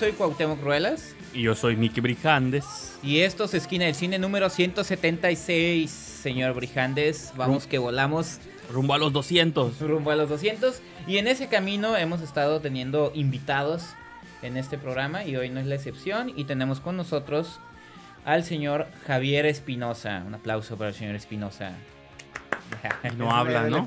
soy Cuauhtémoc Ruelas. Y yo soy Miki Brijandes. Y esto es Esquina del Cine número 176, señor Brijandes. Vamos que volamos. Rumbo a los 200. Rumbo a los 200. Y en ese camino hemos estado teniendo invitados en este programa y hoy no es la excepción. Y tenemos con nosotros al señor Javier Espinosa. Un aplauso para el señor Espinosa. No habla, ¿no?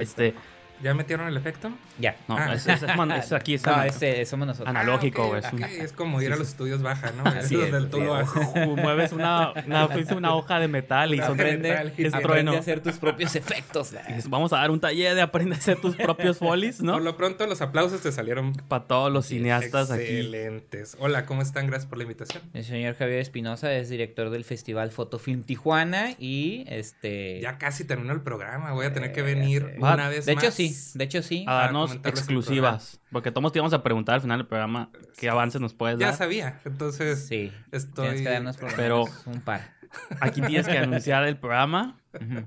Este, ¿Ya metieron el efecto? Ya. No, ah. es, es, es, aquí es no, ese, somos nosotros. Analógico, ah, okay, okay. Es como ir a los estudios baja, ¿no? Así es, donde tú lo haces. Mueves una, una, una, hoja de metal y aprende, es aprende trueno. a hacer tus propios efectos. Vamos a dar un taller de aprender a hacer tus propios folies, ¿no? Por lo pronto, los aplausos te salieron para todos los cineastas excelentes. aquí. Excelentes. Hola, ¿cómo están? Gracias por la invitación. El señor Javier Espinosa es director del Festival Fotofilm Tijuana y este. Ya casi terminó el programa. Voy a tener que venir Eh, una vez de más. hecho, sí. De hecho, sí. A darnos el exclusivas. Porque todos te íbamos a preguntar al final del programa qué avances nos puedes Ya dar. sabía. Entonces, Sí. estoy. Tienes que darnos Pero- un par. Aquí tienes que anunciar el programa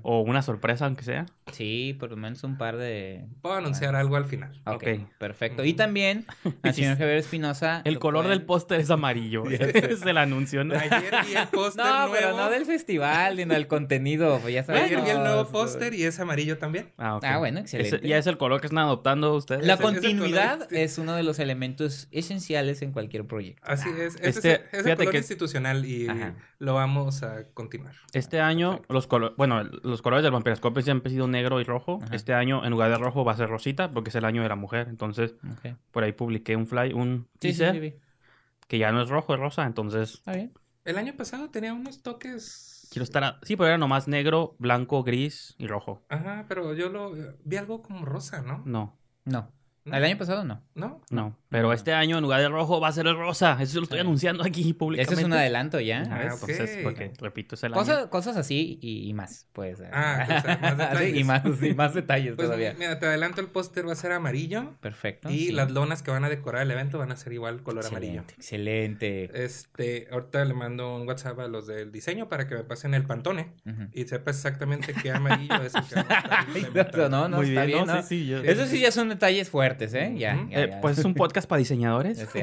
O una sorpresa, aunque sea. Sí, por lo menos un par de. Puedo anunciar algo al final. Ok, Ok. perfecto. Y también al señor Javier Espinosa. El lo color pueden- del póster es amarillo. es el anuncio, ¿no? Ayer vi el póster No, nuevo. pero no del festival, sino del contenido. Pues ya sabes. Ayer vi el nuevo póster y es amarillo también. Ah, ok. Ah, bueno, excelente. ya es el color que están adoptando ustedes. La continuidad es uno de los elementos esenciales en cualquier proyecto. Así es. Ese Este, es, es el color que- institucional y Ajá. lo vamos a continuar. Este año, los colores, bueno, los colores del Vampiroscopio siempre han sido negro y rojo. Ajá. Este año, en lugar de rojo, va a ser rosita, porque es el año de la mujer. Entonces, por ahí publiqué un fly, un Sí, sí, teaser, sí, que ya no es rojo, es rosa. Entonces, Está bien. El año pasado tenía unos toques. quiero estar. a- Sí, pero era nomás negro, blanco, gris y rojo. Ajá, pero yo lo vi algo como rosa, ¿no? No, No. ¿No? El año pasado no. ¿No? no. Pero este año, en lugar de rojo, va a ser el rosa. Eso lo estoy Sí. anunciando aquí públicamente. Ese es un adelanto ya. Ah, entonces, porque, repito, es el año. Cosas, así y, y más, pues. Ah, o sea, más detalles. Sí, y más, y más detalles Pues todavía. mira, te adelanto, el póster va a ser amarillo Perfecto. y sí. las lonas que van a decorar el evento van a ser igual color excelente, amarillo. Excelente. Este, ahorita le mando un WhatsApp a los del diseño para que me pasen el pantone y sepas exactamente qué amarillo es el que va a estar no, no, Muy está bien, bien, ¿no? ¿no? Sí, sí, yo- Eso sí ya son detalles fuertes, ¿eh? Ya, Eh, ya. pues es un podcast para diseñadores.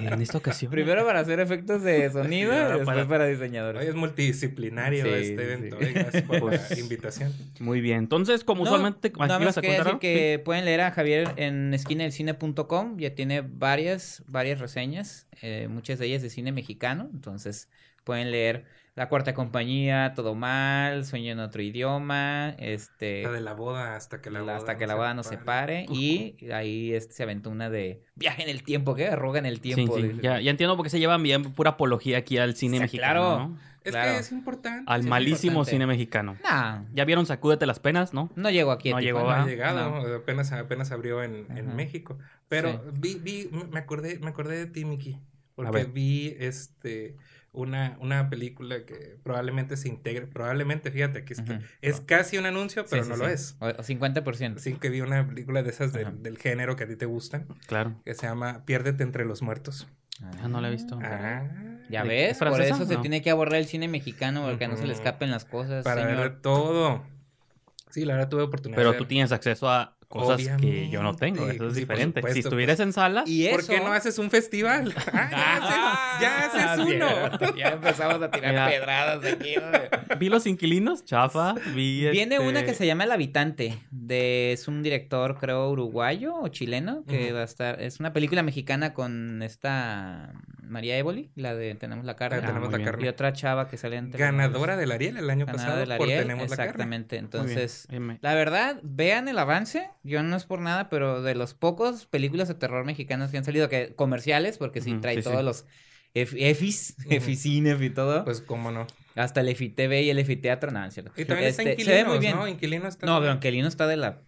En esta ocasión. Primero para hacer efectos de sonido Sí, después para- para Hoy diseñadores. es multidisciplinario Sí, este evento. Gracias por Pues- la invitación. Muy bien. Entonces, como No, usualmente. Nada ¿ibas más a decir algo? que pueden leer a Javier en esquinadelcine.com. Ya tiene varias, varias reseñas, eh, muchas de ellas de cine mexicano. Entonces pueden leer La Cuarta Compañía, Todo Mal, Sueño en Otro Idioma, este... La de la boda hasta que la boda hasta que la boda no se pare. Y ahí este, se aventó una de viaje en el tiempo, ¿qué? Arroga en el Sí, tiempo. sí, dice. Ya, ya entiendo por qué se llevan bien pura apología aquí al cine Sí, mexicano. claro. ¿no? Es Claro. que es importante. Al sí es malísimo importante. cine mexicano. Nah, ¿Ya vieron Sacúdete las penas, no? no llegó aquí. No llegó, No ha Ah, llegado, apenas, apenas abrió en, en. México. Pero Sí. vi, vi, me acordé, me acordé de ti, Miki. Porque vi este una, una película que probablemente se integre. Probablemente, fíjate, que es, Ujú. es casi un anuncio, pero Sí, no sí, lo sí. es. O, o 50%. Así que vi una película de esas del, género que a ti te gustan, Claro. que se llama Piérdete entre los muertos. Ah, no la he visto. Ah, Ya ¿De- ves, es por eso se No. tiene que abordar el cine mexicano porque no se le escapen las cosas. para ver todo. Sí, la verdad tuve oportunidad Pero de tú tienes acceso a cosas que yo no tengo. Eso es sí, por diferente. si supuesto, estuvieras pues. en sala, Y ¿Por eso... qué no haces un festival? Ah, ya haces, ya haces uno. Ya empezamos a tirar Mira. pedradas aquí. ¿no? vi Los Inquilinos, chafa. Vi Viene este, una que se llama El Habitante, de, es un director creo uruguayo o chileno, que va a estar, es una película mexicana con esta María Évoli, la de Tenemos la carne, Ah, tenemos la carne. y otra chava que sale en Ganadora del Ariel el año pasado del por Ariel, Tenemos la carne. exactamente, entonces... La verdad, vean el avance. Yo no es por nada, pero de los pocos películas de terror mexicanas que han salido, que comerciales, porque sí trae sí, todos sí. los Ef- EFIs. EFICINEF y todo. Pues cómo no. hasta el EFITV y el EFITEATRO, no, es cierto. Y también está Este, Inquilinos, se ve muy bien. ¿no? Inquilino está... No, pero Angelino está de la...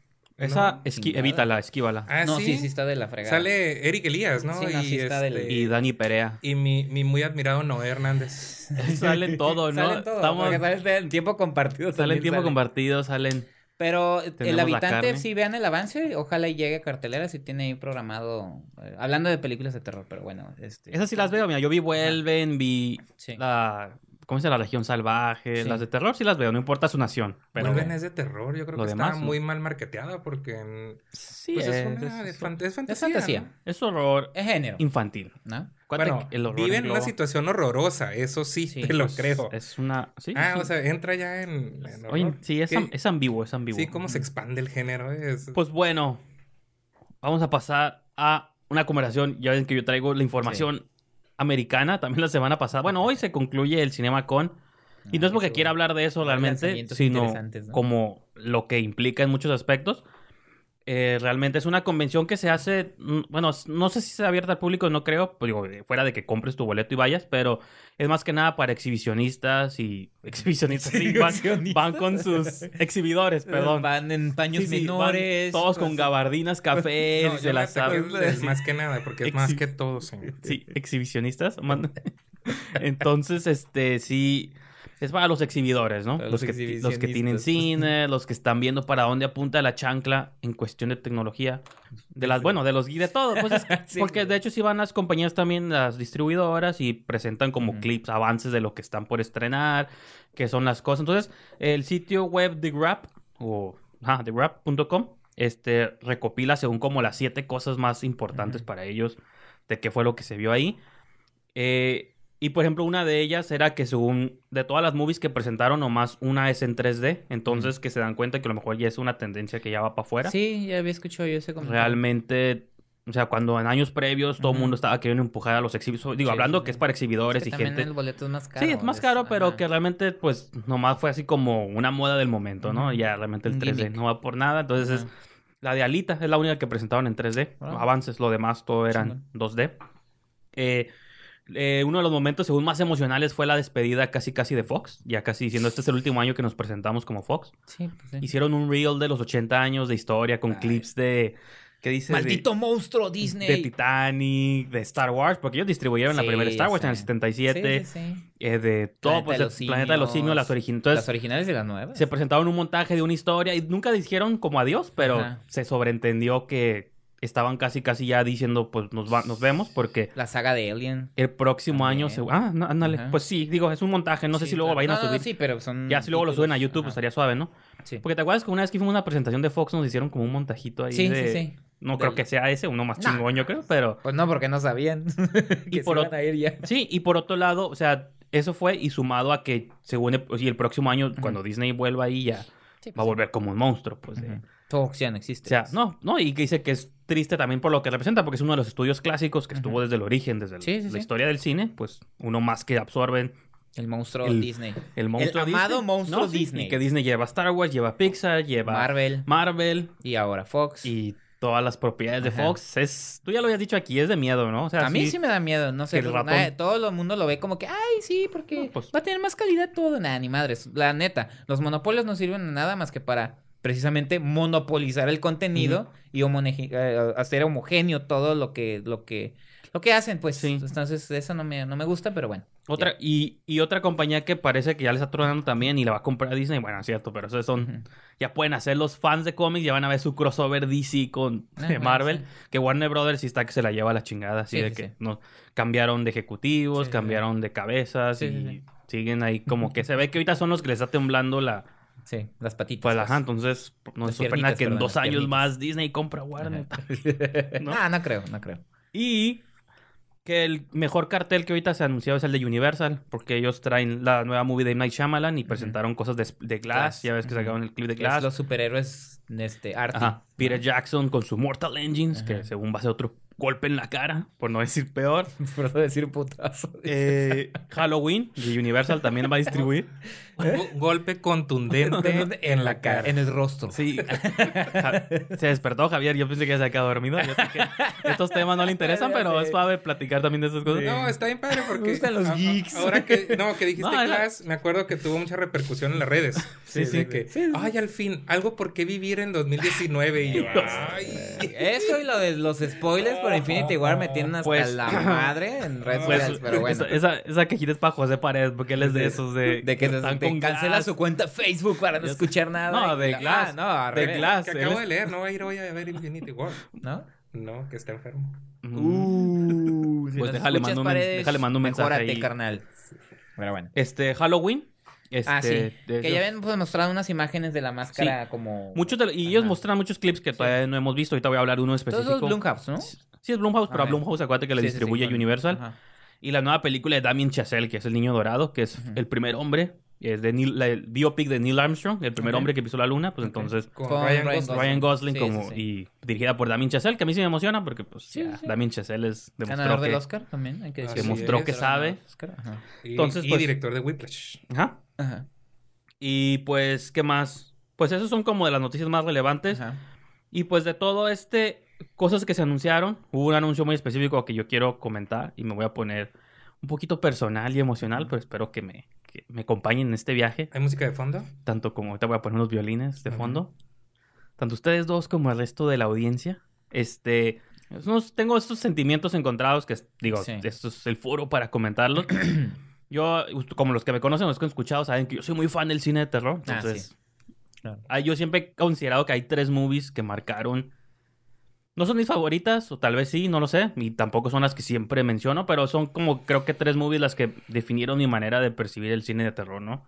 Esa, No, esqui- chingada. evítala, esquívala. Ah, no, ¿sí? sí, sí está de la fregada. Sale Eric Elías, ¿no? Sí, no, sí está del- este, Y Dani Perea. y mi, mi muy admirado Noé Hernández. salen todo, ¿no? Salen todo, Estamos, porque sale en tiempo compartido. salen tiempo salen. compartido, salen. Pero el Tenemos la habitante, sí, vean el avance. Ojalá y llegue a cartelera si tiene ahí programado. eh, hablando de películas de terror, pero bueno. Este, Esas sí las veo, mira, yo vi Vuelven, vi Sí. la ¿cómo llama? La Legión Salvaje. Sí. Las de terror sí las veo, no importa su nación. Pero Mugen es de terror. Yo creo que demás, está muy mal marketeada porque sí, pues es, es, una es- fan- es fantasía. fantasía. ¿no? es horror Es género, infantil. ¿no? Bueno, el horror vive en una situación horrorosa, eso sí, Sí, te lo pues, creo. Es una... Sí, ah, sí. o sea, entra ya en, en Oye, horror. sí, es, am- es ambiguo, es ambiguo. Sí, cómo se expande el género. Es... Pues bueno, vamos a pasar a una conversación. Ya ven que yo traigo la información americana también la semana pasada. Bueno, hoy se concluye el Cinema Con. Y no es Ah, porque eso. quiera hablar de eso realmente, sino como lo que implica en muchos aspectos. Eh, realmente es una convención que se hace, mm, bueno, no sé si sea abierta al público, no creo, pues digo, eh, fuera de que compres tu boleto y vayas, pero es más que nada para exhibicionistas y exhibicionistas, sí, van, con sus exhibidores, perdón. Van en paños Sí, sí, van menores. todos con gabardinas, café, No, se las ataqué saben. de- más que nada, porque es más que todo, señor. Sí, exhibicionistas. Entonces, este, sí, es para los exhibidores, ¿no? Para Los, los que, los que tienen cine, los que están viendo para dónde apunta la chancla en cuestión de tecnología. De las, bueno, de los de todo. Pues es- Sí, porque güey. de hecho sí van las compañías también, las distribuidoras, y presentan como clips, avances de lo que están por estrenar, que son las cosas. Entonces, el sitio web de Grab, o ah, TheGrab.com, este, recopila según como las siete cosas más importantes para ellos de qué fue lo que se vio ahí. Eh, y por ejemplo, una de ellas era que según de todas las movies que presentaron, nomás una es en 3D. Entonces que se dan cuenta que a lo mejor ya es una tendencia que ya va para afuera. Sí, ya había escuchado yo ese comentario. Realmente, o sea, cuando en años previos todo el mundo estaba queriendo empujar a los exhibidores. Digo, Sí, hablando sí, que es para Es exhibidores que y también gente. el boleto es más caro. Sí, es más caro, pero ajá. que realmente, pues, nomás fue así como una moda del momento, ¿no? Ya realmente el Un 3D gimmick. no va por nada. Entonces, es la de Alita es la única que presentaron en 3D. Ah. Avances, lo demás todo eran 2D. Eh, eh, uno de los momentos, según más emocionales, fue la despedida casi casi de Fox. Ya casi diciendo, este es el último año que nos presentamos como Fox. Sí, pues sí. Hicieron un reel de los 80 años de historia con Ay. clips de... ¿Qué dice? Maldito monstruo Disney. de Titanic, de Star Wars, porque ellos distribuyeron la primera Star Wars en el sé. 77, Sí, sí, sí. eh, de todo, Planeta pues de el los Planeta de los Simios, las. Entonces, Las originales y las nuevas. se presentaron un montaje de una historia y nunca dijeron como adiós, pero Ajá. se sobreentendió que estaban casi casi ya diciendo pues nos va, nos vemos porque La saga de Alien. el próximo año se ah no, ándale Ajá. pues sí digo es un montaje no sé Sí, si luego vayan a No, no, subir sí, pero son. ya si luego lo suben a. YouTube pues, estaría suave no Sí. porque te acuerdas que una vez que fuimos a una presentación de Fox nos hicieron como un montajito ahí Sí, de sí, sí. no Del- creo que sea ese uno más chingón yo creo pero Pues no, porque no sabían. Y por se iban a ir ya. sí y por otro lado o sea eso fue y sumado a que según el, y el próximo año cuando Disney vuelva ahí ya va a volver como un monstruo pues de- Ya no O existe. sea, no, no, y que dice que es triste también por lo que representa, porque es uno de los estudios clásicos que estuvo desde el origen, desde el- Sí, sí, la sí. historia del cine, pues uno más que absorben El monstruo El- Disney. el monstruo amado Disney. monstruo No, Disney. Y que Disney lleva Star Wars, lleva Pixar, lleva Marvel. Marvel Y ahora Fox. y todas las propiedades de. Fox. Es, tú ya lo habías dicho aquí, es de miedo, ¿no? O sea, a mí sí me da miedo, no sé. el ratón- todo el mundo lo ve como que, ay, sí, porque No, pues- va a tener más calidad todo. Nada, ni madres. La neta, los monopolios no sirven nada más que para precisamente monopolizar el contenido y homone- eh, hacer homogéneo todo lo que, lo que, lo que hacen, pues. Sí. Entonces, eso no me, no me gusta, pero bueno. Otra, y, y otra compañía que parece que ya le está tronando también y la va a comprar Disney. Bueno, es cierto, pero esos son. Ya pueden hacer los fans de cómics, ya van a ver su crossover DC con Ah, Marvel. sí. Que Warner Brothers sí está que se la lleva a la chingada. Así Sí, de que no cambiaron de ejecutivos, cambiaron de cabezas y siguen ahí como que se ve que ahorita son los que les está temblando la. Sí, las patitas. Pues pues. ajá, entonces no Las se sorprenda que en dos años piernitas. más Disney compra Warner. ¿No? ¿No? no creo, no creo. Y que el mejor cartel que ahorita se anunció es el de Universal, porque ellos traen la nueva movie de. Night Shyamalan y presentaron cosas de, de Glass. Glass, Ya ves que ujú. sacaron el clip de es Glass. los superhéroes este arte. Ajá. Peter Jackson con su Mortal Engines, que según va a ser otro golpe en la cara, por no decir peor. Por no decir putazo. Eh, Halloween de Universal también va a distribuir. Golpe contundente en la cara. En el rostro. Sí. Se despertó Javier, yo pensé que ya se había quedado dormido. Yo sé que estos temas no le interesan, pero sé. es suave platicar también de esas cosas. No, está bien padre porque. Me gustan los geeks. Ahora que, no, que dijiste No, Glass, me acuerdo que tuvo mucha repercusión en las redes. Sí, sí. Que, ay, al fin, algo por qué vivir en 2019. Y yo, ay. Eso y lo de los spoilers por Infinity War me tienen hasta Pues- la madre en redes Pues, sociales, pero bueno. esa, esa, quejita es para José Paredes, porque él es de esos de... De que se, están te con cancela su cuenta Facebook para no escuchar nada. No, de la- Glass. Ah, no, De. Glass. Que acabo es- de leer, no va a ir hoy a ver Infinity War. ¿No? No, que está enfermo. Mm. si Pues déjale mando un- Paredes, déjale mando un mensaje mejórate, ahí. carnal. Pero bueno. Este, Halloween. Este, ah, sí. de Que ya habían pues, mostrado unas imágenes de la máscara como... Muchos de- y ellos Ajá. mostraron muchos clips que todavía no hemos visto. Ahorita voy a hablar de uno Todos específico. esos Blumhouse, ¿no? Sí, es Blumhouse, pero a Ajá. Blumhouse, acuérdate que le Sí, sí, sí, distribuye con- Universal. Ajá. Y la nueva película de Damien Chazelle, que es el niño dorado, que es Ujú. el primer hombre. Es de Neil, la, el biopic de Neil Armstrong, el primer Ok. hombre que pisó la luna. Pues Ok. entonces, Con, Con Ryan, Ryan Gosling. Ryan Gosling Sí, como, sí, sí. y dirigida por Damien Chazelle, que a mí sí me emociona porque pues Sí, ya, sí. Damien Chazelle es, demostró Ganador del. Oscar también, hay que Así decirlo. Demostró que sabe. Oscar, ajá. Y, Entonces, y pues- director de Whiplash. Ajá. Ajá. Y pues, ¿qué más? Pues esos son como de las noticias más relevantes. Ajá. Y pues de todo este, cosas que se anunciaron, hubo un anuncio muy específico que yo quiero comentar y me voy a poner un poquito personal y emocional, pero espero que me, que me acompañen en este viaje, ¿Hay música de fondo? tanto como ahorita voy a poner unos violines de fondo, tanto ustedes dos como el resto de la audiencia. Este, tengo estos sentimientos encontrados que, digo, Sí. esto es el foro para comentarlos. yo, como los que me conocen, los que han escuchado, saben que yo soy muy fan del cine de terror, Ah, entonces... sí. Claro. Ah, yo siempre he considerado que hay tres movies que marcaron. No son mis favoritas, o tal vez sí, no lo sé. Y tampoco son las que siempre menciono, pero son como creo que tres movies las que definieron mi manera de percibir el cine de terror, ¿no?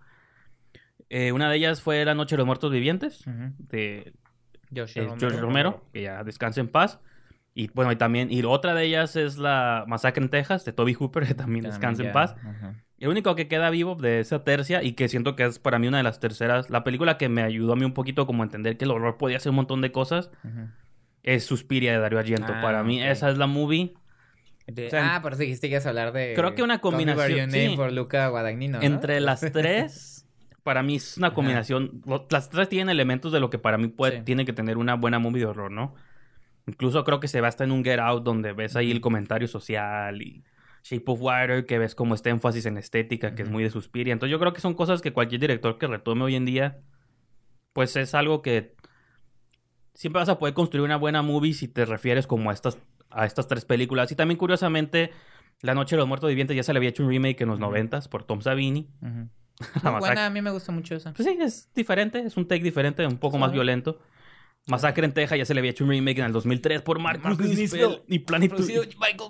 Eh, una de ellas fue La Noche de los Muertos Vivientes, de Josh eh, Romero. George Romero, que ya descanse en paz. Y bueno, y también, y otra de ellas es La Masacre en Texas, de Toby Hooper, que también También descanse en paz. ajá. El único que queda vivo de esa tercia y que siento que es para mí una de las terceras, la película que me ayudó a mí un poquito como a entender que el horror podía hacer un montón de cosas, Ujú. es Suspiria de Dario Argento. Ah, para mí ok. esa es la movie. De- O sea, ah, pero sí dijiste que ibas a hablar de... creo que una combinación, sí. por Luca Guadagnino, ¿no? Entre las tres, para mí es una combinación. lo- Las tres tienen elementos de lo que para mí puede, Sí. tiene que tener una buena movie de horror, ¿no? Incluso creo que se va hasta en un Get Out donde ves ahí el comentario social y Shape of Water que ves como este énfasis en estética que es muy de Suspiria. Entonces yo creo que son cosas que cualquier director que retome hoy en día pues es algo que siempre vas a poder construir una buena movie si te refieres como a estas a estas tres películas. Y también curiosamente La Noche de los Muertos Vivientes ya se le había hecho un remake en los noventas por Tom Savini. Masacre- buena, a mí me gusta mucho esa. pues sí, es diferente, es un take diferente, un poco más violento. Masacre en Texas ya se le había hecho un remake en el 2003 por Marcus, Marcus Nispel y Planet.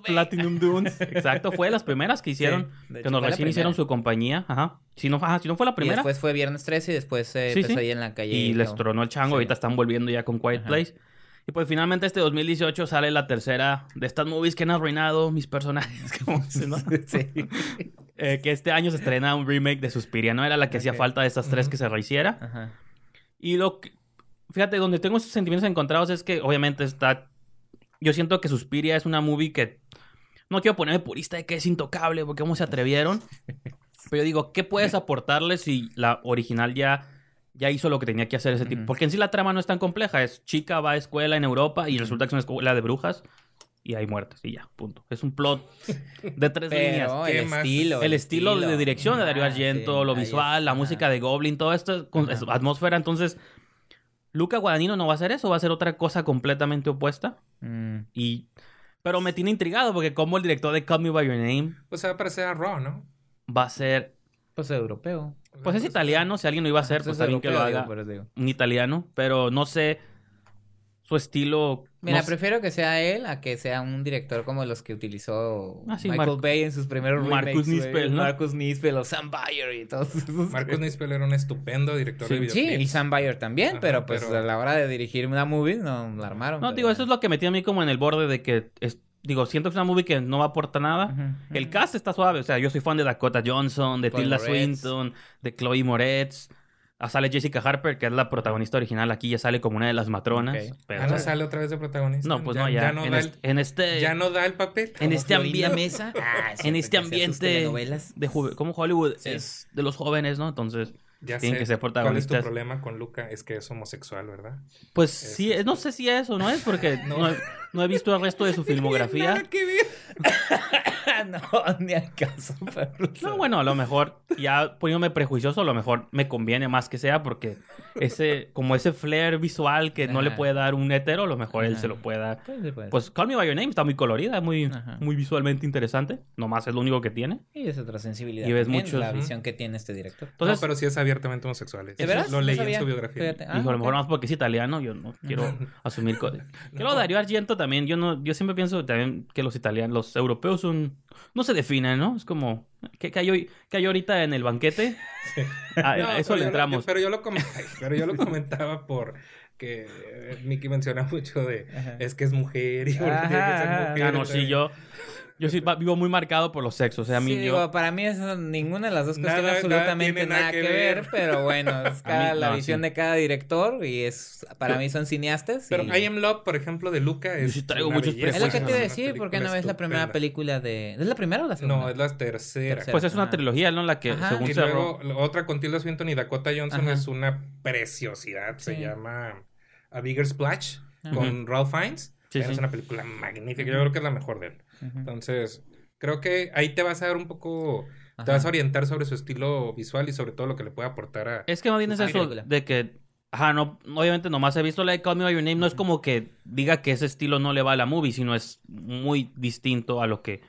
Platinum Dunes. Exacto, fue de las primeras que hicieron, Sí, que hecho, nos recién hicieron su compañía. Ajá. Si no, ajá, si no fue la Y primera. después fue Viernes 13 y después eh, Sí, sí. Pesadilla en la calle. Y les todo. tronó el chango. Sí. Ahorita están volviendo ya con Quiet Ajá. Place. Y pues finalmente este 2018 sale la tercera de estas movies que han arruinado mis personajes. Como dicen, ¿no? sí. Eh, que este año se estrena un remake de Suspiria. No era la que hacía falta de estas tres Ujú. que se rehiciera. Ajá. Y lo que... Fíjate, donde tengo esos sentimientos encontrados es que obviamente está... Yo siento que Suspiria es una movie que... No quiero ponerme purista de que es intocable, porque cómo se atrevieron. Pero yo digo, ¿qué puedes aportarle si la original ya, ya hizo lo que tenía que hacer ese tipo? Porque en sí la trama no es tan compleja. Es chica, va a escuela en Europa y resulta que es una escuela de brujas y hay muertes y ya, punto. Es un plot de tres líneas. Pero ¿Qué el más? estilo. El estilo de dirección de Darío Ah, Argento, sí, lo visual, la música de Goblin, todo esto con es- atmósfera. Entonces, Luca Guadagnino no va a hacer eso, va a hacer otra cosa completamente opuesta. Mm. Y... Pero me tiene intrigado porque como el director de Call Me By Your Name Pues se va a parecer a Raw, ¿no? va a ser... Pues europeo. Pues es italiano, si alguien lo iba a hacer, pues es está bien que lo haga digo, digo. un italiano. Pero no sé su estilo... Mira, no prefiero que sea él a que sea un director como los que utilizó Ah, sí, Michael Mar- Bay en sus primeros Marcus remakes. Nispel, ¿no? Marcus Nispel o Sam Bayer y todos esos. Marcus Nispel era un estupendo director de Sí, Sí, videoclips. y Sam Bayer también, Ajá, pero pues pero- a la hora de dirigir una movie no la armaron. No, pero digo, eso es lo que metí a mí como en el borde de que... es- digo, siento que es una movie que no aporta nada. El cast está suave, o sea, yo soy fan de Dakota Johnson, de Chloe Tilda Moretz. Swinton, de Chloe Moretz. Ah, sale Jessica Harper, que es la protagonista original, aquí ya sale como una de las matronas. Ok. pero- Ah, no sale otra vez de protagonista. No, pues no, ya. no en, da est- el, en este. ya no da el papel. en este ambiente- Mesa. Ah, en este ambiente telenovelas. de juve- como Hollywood Sí. es de los jóvenes, ¿no? Entonces, Ya tienen sé que ser ¿Cuál es protagonistas. tu problema con Luca? Es que es homosexual, ¿verdad? pues Es- sí, no sé si es o no es, porque No. No he visto el resto de su filmografía. Nada que ver. no, ni al caso. pero- No, bueno, a lo mejor, ya poniéndome prejuicioso, a lo mejor me conviene más que sea porque ese, como ese flair visual que no le puede dar un hetero, a lo mejor él Ajá. se lo puede dar. Pues, sí, pues. Pues Call Me By Your Name está muy colorida, muy, Ajá. muy visualmente interesante. Nomás es lo único que tiene. Y es otra sensibilidad. Y ves también, muchos- La visión que tiene este director. Entonces, no, pero sí es abiertamente homosexual. ¿De Eso veras? Lo No leí en sabía. su biografía. Ah, dijo, a lo mejor nomás porque es italiano, yo no quiero asumir luego Darío Argento también, yo no, yo siempre pienso también que los italianos, los europeos son, no se definen, ¿no? Es como, ¿Qué, qué hay ahorita en el banquete? A, No, a eso le lo- entramos. pero, yo lo com- ay, pero yo lo comentaba por que eh, Mickey menciona mucho de Ajá. es que es mujer y porque Ajá, tiene que ser ajá. mujer, Ah, no, sí, yo, yo sí vivo muy marcado por los sexos. O sea, a mí Sí, yo... digo, para mí eso, ninguna de las dos cosas tiene absolutamente nada, nada que que ver, ver. pero bueno, es cada, mí, la no, visión sí. de cada director y es para mí son cineastas. Pero y- I Am Love, por ejemplo, de Luca es sí traigo muchos es lo que te iba a decir, ¿por qué no ves la primera película de... ¿Es la primera o la segunda? No, es la tercera. Tercera. Pues es una trilogía, ¿no? La que Ajá. según Y cerró. luego la otra con Tilda Swinton y Dakota Johnson Ajá. es una preciosidad. Se llama A Bigger Splash Ajá. con Ralph Fiennes. Sí, es sí. una película magnífica. Yo creo que es la mejor de él. Entonces, creo que ahí te vas a dar un poco. Te vas a orientar sobre su estilo visual y sobre todo lo que le puede aportar a. Es que más bien es eso de que, ajá, no, obviamente nomás he visto Like Call Me By Your Name, no es como que diga que ese estilo no le va a la movie, sino es muy distinto a lo que...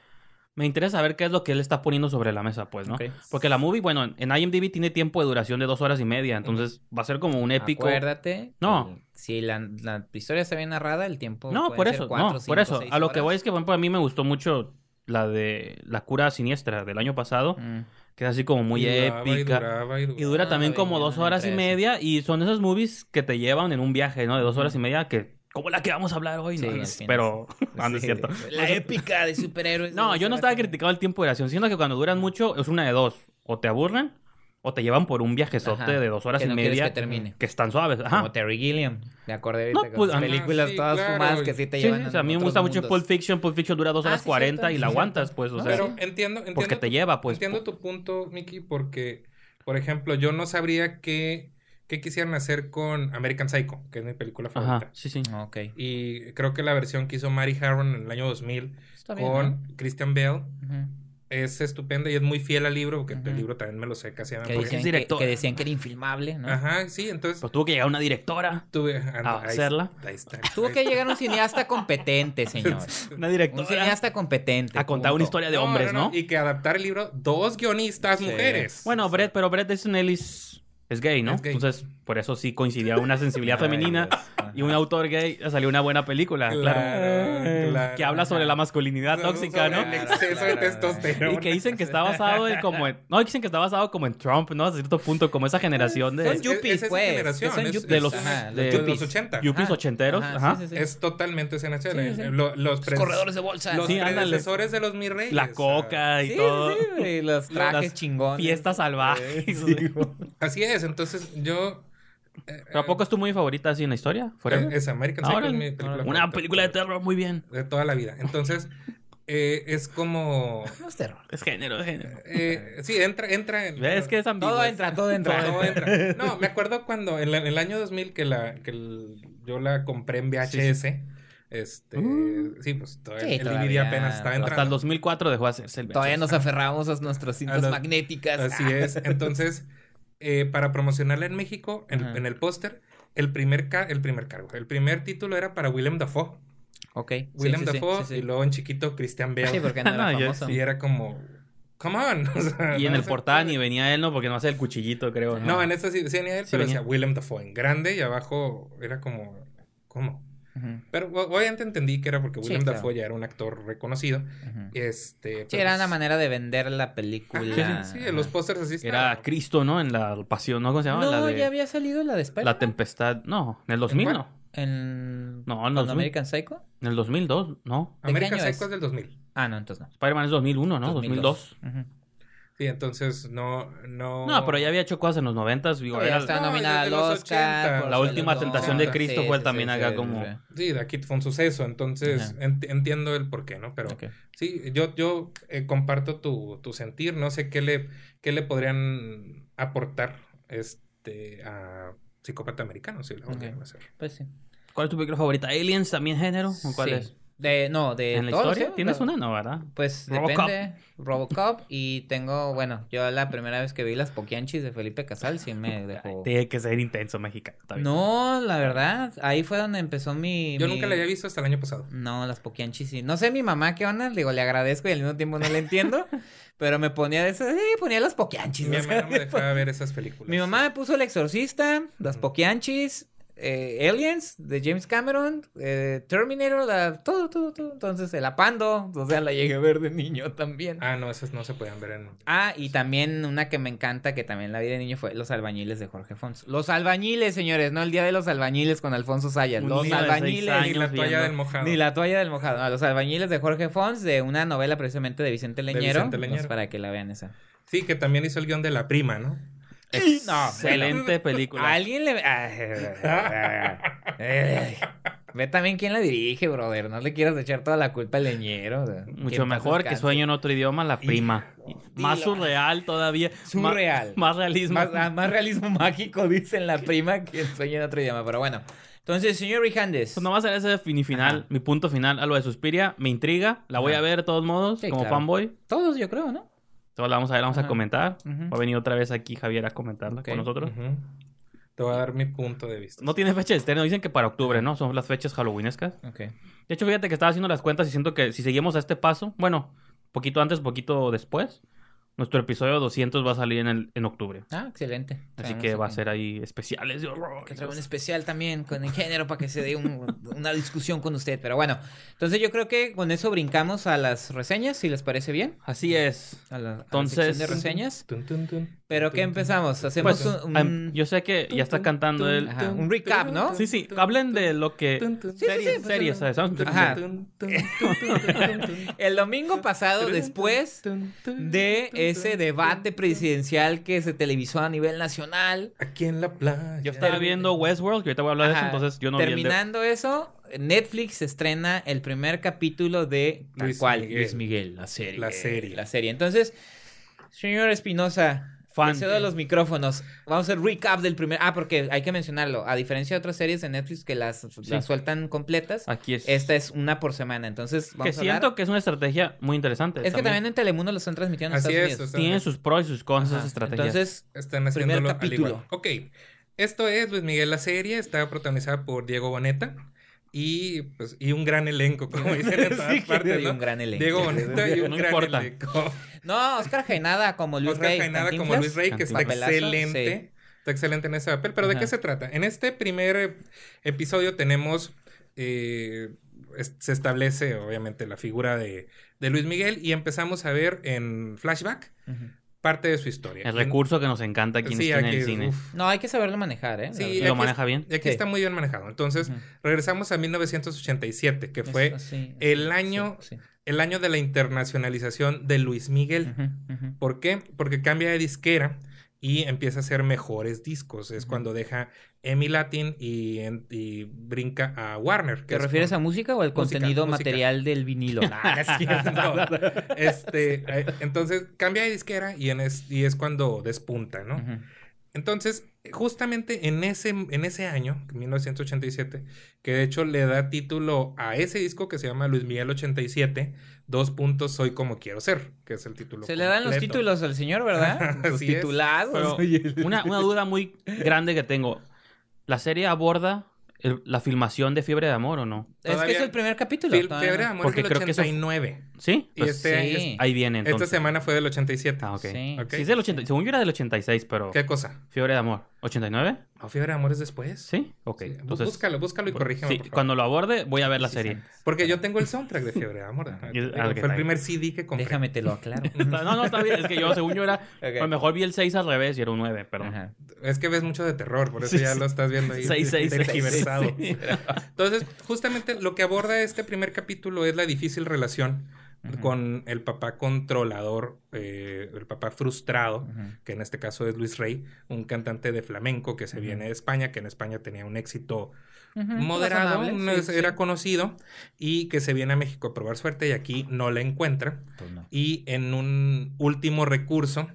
Me interesa saber qué es lo que él está poniendo sobre la mesa, pues, ¿no? Porque la movie, bueno, en IMDb tiene tiempo de duración de dos horas y media, entonces va a ser como un épico... Acuérdate. No. Si la, la historia está bien narrada, el tiempo. No, por ser eso, cuatro, no, cinco, por eso. A lo que voy es que, por ejemplo, a mí me gustó mucho la de La cura siniestra del año pasado, Mm. que es así como muy y duraba, y épica. duraba, y dura Ah, también como dos horas y media. Y son esos movies que te llevan en un viaje, ¿no? De dos horas y media que... Como la que vamos a hablar hoy, Sí, ¿no? Es- Pero... Ah, no es Sí, cierto. La épica de superhéroes. No, yo no estaba criticando el tiempo de duración, sino que cuando duran mucho es una de dos. O te aburren o te llevan por un viajezote Ajá, de dos horas que y no media. que termine. que están suaves. Ajá. Como Terry Gilliam. Me acordé No, ahorita pues, con películas sí, todas claro. fumadas que sí te Sí, llevan o sea, a mí me gusta mucho. Pulp Fiction. Pulp Fiction dura dos Ah, horas sí, 40 cierto, y sí, la aguantas, pues. O No, sea, Pero sí. entiendo, entiendo. porque te tu- lleva, pues. Entiendo tu punto, Mickey, porque, por ejemplo, yo no sabría qué, qué quisieran hacer con American Psycho, que es mi película favorita. Ajá, sí, sí. Ok. Y creo que la versión que hizo Mary Harron en el año 2000 Está bien, con Christian Bale ¿no? Es estupenda y es muy fiel al libro, porque el libro también me lo sé casi a Que decían que, decían que era infilmable, ¿no? Ajá, sí, entonces Pues tuvo que llegar una directora. tuve A ahí- hacerla. Ahí está. Tuvo ahí que llegar un cineasta competente, señor. Una Un directora. cineasta competente. A contar una historia de hombres, ¿no? Y que adaptar el libro dos guionistas Sí. mujeres. Bueno, Brett, pero Brett Easton Ellis es gay, ¿no? Es gay. Entonces, por eso sí coincidía una sensibilidad femenina. Y un autor gay. Salió una buena película, claro. Claro, claro. Que habla sobre la masculinidad tóxica, ¿no? el exceso de testosterona. Y que dicen que está basado en como en... No, dicen que está basado como en Trump, ¿no? Hasta cierto punto, como esa generación Son de... Es- yuppies, es esa pues. generación, son es- yuppies. de los- Ajá, de- yuppies. los 80. Yuppies Ajá. ochenteros. Ajá, Ajá. sí, sí, sí. Es totalmente esa generación. Sí, sí. Eh, lo- los, Los corredores de bolsa. los Sí, predecesores de los mis reyes. La coca y Sí, todo. sí, güey, los trajes chingones. Fiestas salvajes. Así es, entonces yo... eh, ¿Pero a poco es tu muy favorita así en la historia? ¿Fuera? eh, es American Psycho, Ahora, es mi película una favorita película de terror muy bien. de toda la vida. Entonces, eh, es como... No es terror. Es género, es género. eh, sí, entra, entra en... ¿Ves que es ambiguo? Todo entra, todo entra. No, entra. No, me acuerdo cuando en, la- en el año 2000 que la que el- yo la compré en VHS. Este, Uh. sí, pues todo Sí, el, DVD todavía, apenas estaba entrando. Hasta el 2004 dejó de hacerse el Todavía nos aferramos a nuestras cintas los- magnéticas. Así es. Entonces, eh, para promocionarla en México, en, el póster, el primer el primer cargo, el primer título era para Willem Dafoe. Ok. Willem sí, sí, Dafoe sí, y luego en chiquito Christian Bale. Sí, porque no era No, famoso. Y era como, come on. o sea, Y en el puede. ni venía él, ¿no? Porque no hace el cuchillito, creo. No, en esta sí, venía él, pero venía. decía Willem Dafoe en grande y abajo era como, ¿cómo? Pero obviamente entendí que era porque Sí, Willem claro. Dafoe ya era un actor reconocido. ujú. Este, Sí, pero era pues- una manera de vender la Ajá, película. sí, sí, en los pósters así Era estaba. Cristo, ¿no? En la pasión, ¿no? ¿Cómo se llama? No, la de... ya había salido la de Spider-Man. La tempestad. No, en el 2000 cuál? no. En... No, en ¿con 2000. American Psycho? En el 2002, ¿no. ¿De qué American Psycho es? es del 2000. Ah, no, entonces no. Spider-Man es 2001, ¿no? 2002. Ujú. Sí, entonces no, no. No, pero ya había hecho cosas en los 90. Digo, No, ya era- está No, nominada desde al los Oscar. 80. por La última tentación de. Cristo fue también acá como- Sí, de aquí fue un suceso, entonces entiendo el por qué, ¿no? Pero sí, yo, yo eh, comparto tu, tu sentir, no sé qué le, qué le podrían aportar este a Psicópata Americano, si la volvieran Ok. a hacer. Pues sí. ¿Cuál es tu película favorita? ¿Aliens también género? ¿O cuál Sí. es? De, no, de ¿En la todos, historia? ¿sí? ¿Tienes una? No, ¿verdad? Pues Robocop. depende. Robocop. Y tengo, bueno, yo la primera vez que vi las Poquianchis de Felipe Casal sí me dejó. Tiene que ser intenso mexicano. No, la verdad, ahí fue donde empezó mi. Yo mi- nunca la había visto hasta el año pasado. No, las Poquianchis sí. No sé mi mamá qué onda, digo, le agradezco y al mismo tiempo no le entiendo. pero me ponía de esas, sí, ponía las Poquianchis. Mi mamá no me dejaba ver esas películas. Mi mamá me puso El Exorcista, las Poquianchis, eh, Aliens de James Cameron, eh, Terminator, la- todo, todo, todo. Entonces, el Apando, o sea, la llegué a ver de niño también. Ah, no, esas no se podían ver en. Ah, y también una que me encanta, que también la vi de niño, fue Los Albañiles de Jorge Fons. Los Albañiles, señores, no el Día de los Albañiles con Alfonso Sayas. Un Los Albañiles. Ni la toalla viendo. del mojado. Ni la toalla del mojado. No, los albañiles de Jorge Fons, de una novela precisamente de Vicente Leñero. Vicente Leñero. para que la vean esa. Sí, que también hizo el guion de la prima, ¿no? No, Excelente película. A alguien le. Ay, Ve también quién la dirige, brother. No le quieras echar toda la culpa al leñero. o sea, que Mucho en mejor que. Sueño en otro idioma, la prima. Más surreal todavía. Surreal. Más, más realismo. Más, ah, más realismo mágico, dicen la prima, que en sueño en otro idioma. Pero bueno. Entonces, señor Rijandes. Pues nomás era ese fini final, Ajá. mi punto final a lo de Suspiria. Me intriga, la voy Ajá. a ver de todos modos, Sí, como claro. fanboy. Todos, yo creo, ¿no? Entonces la vamos a ver, la vamos a comentar. Va a venir otra vez aquí Javier a comentarla con nosotros. Te voy a dar mi punto de vista. No tiene fecha de estreno, dicen que para octubre, ¿no? Son las fechas halloweenescas. Ok. De hecho, fíjate que estaba haciendo las cuentas y siento que si seguimos a este paso, bueno, poquito antes, poquito después, nuestro episodio 200 va a salir en, el, en octubre. Ah, excelente. Así que va a ser ahí especiales de horror. Que traigo un especial también con el género para que se dé un- una discusión con usted. Pero bueno, entonces yo creo que con eso brincamos a las reseñas, si les parece bien. Así es. A la, a la Entonces- sección de reseñas. Tun, tun, tun. Pero ¿qué empezamos? Hacemos un- yo sé que ya está cantando. Ajá, un recap, ¿no? Sí, sí, hablen de lo que... series, sí, pues, series. El domingo pasado, después de ese debate presidencial que se televisó a nivel nacional. Aquí en la playa. Yo estaba viendo Westworld, que ahorita voy a hablar de eso, entonces yo no vi de- Terminando eso, Netflix estrena el primer capítulo de tal Luis cual, Miguel. Luis Miguel, la serie. La serie. La serie. Entonces, señor Espinosa, Fan. los micrófonos. Vamos a hacer recap del primer. Ah, porque hay que mencionarlo. A diferencia de otras series de Netflix que las, las sueltan completas, Aquí es. esta es una por semana. Entonces, que a siento que es una estrategia muy interesante. Es que también en Telemundo lo están transmitiendo en Así Estados es, Unidos. o sea, Tiene sus pros y sus cons esas estrategias. Entonces, Están Primer haciéndolo al capítulo. igual. Ok. Esto es Luis Miguel la serie. Está protagonizada por Diego Boneta. Y, pues, y un gran elenco, como dicen en todas Sí, partes, y ¿no? un gran elenco. Diego Boneta y un No gran importa. elenco. No, Oscar Jaenada como Luis Oscar Rey. Jaenada como ¿Cantinflas? Luis Rey, que está excelente. sí. Está excelente en ese papel. Pero ¿de qué se trata? En este primer episodio tenemos. eh, es- se establece, obviamente, la figura de, de Luis Miguel. Y empezamos a ver en flashback Ujú. Parte de su historia. el recurso que nos encanta aquí en Sí, aquí, del cine. uf. No, hay que saberlo manejar, ¿eh? Sí, La ¿Y verdad. lo maneja bien? Y aquí Sí. está muy bien manejado. Entonces, regresamos a 1987, que fue Eso, sí, el sí, año- sí, sí. el año de la internacionalización de Luis Miguel. ¿Por qué? Porque cambia de disquera y empieza a hacer mejores discos. Es cuando deja Emi Latin y, en- y brinca a Warner. ¿Te refieres a música o al contenido música. material del vinilo? Nah, no es cierto. este, eh, entonces cambia de disquera y, en es, y es cuando despunta, ¿no? Entonces, justamente en ese, en ese año, 1987, que de hecho le da título a ese disco que se llama Luis Miguel 87, dos puntos Soy como quiero ser, que es el título. Se le dan los títulos al señor, ¿verdad? Los titulados. Una, una duda muy grande que tengo. ¿La serie aborda el- la filmación de Fiebre de Amor o no? Es que es el primer capítulo. Fiebre de. Amor Porque es del creo que eso- 89. ¿Sí? Y Pues este, sí. es- ahí viene esta entonces. semana fue del 87. Ah, ok. Sí. Ok. Sí, es del 80, según yo era del 86, pero... ¿Qué cosa? Fiebre de Amor. ¿89? ¿No Fiebre de Amor es después? ¿Sí? Ok. Sí, Entonces, búscalo, búscalo y corrígeme. sí, por favor. cuando lo aborde voy a ver la Sí, serie. sí. Porque yo tengo el soundtrack de Fiebre de Amor. ajá. Y- Digo, ah, ok, fue el primer CD que compré. Déjame te lo aclaro. No, no, está bien. Es que yo, según yo, era... Ok. A lo mejor vi el 6 al revés y era un 9, perdón. Ajá. Es que ves mucho de terror, por eso Sí, ya sí. lo estás viendo ahí. Seis, seis, seis, tergiversado. seis, sí. Entonces, justamente lo que aborda este primer capítulo es la difícil relación Con el papá controlador, eh, el papá frustrado, que en este caso es Luis Rey, un cantante de flamenco que se viene de España, que en España tenía un éxito moderado, razonable, no sí, es- sí. era conocido, y que se viene a México a probar suerte y aquí no la encuentra. Pues no. Y en un último recurso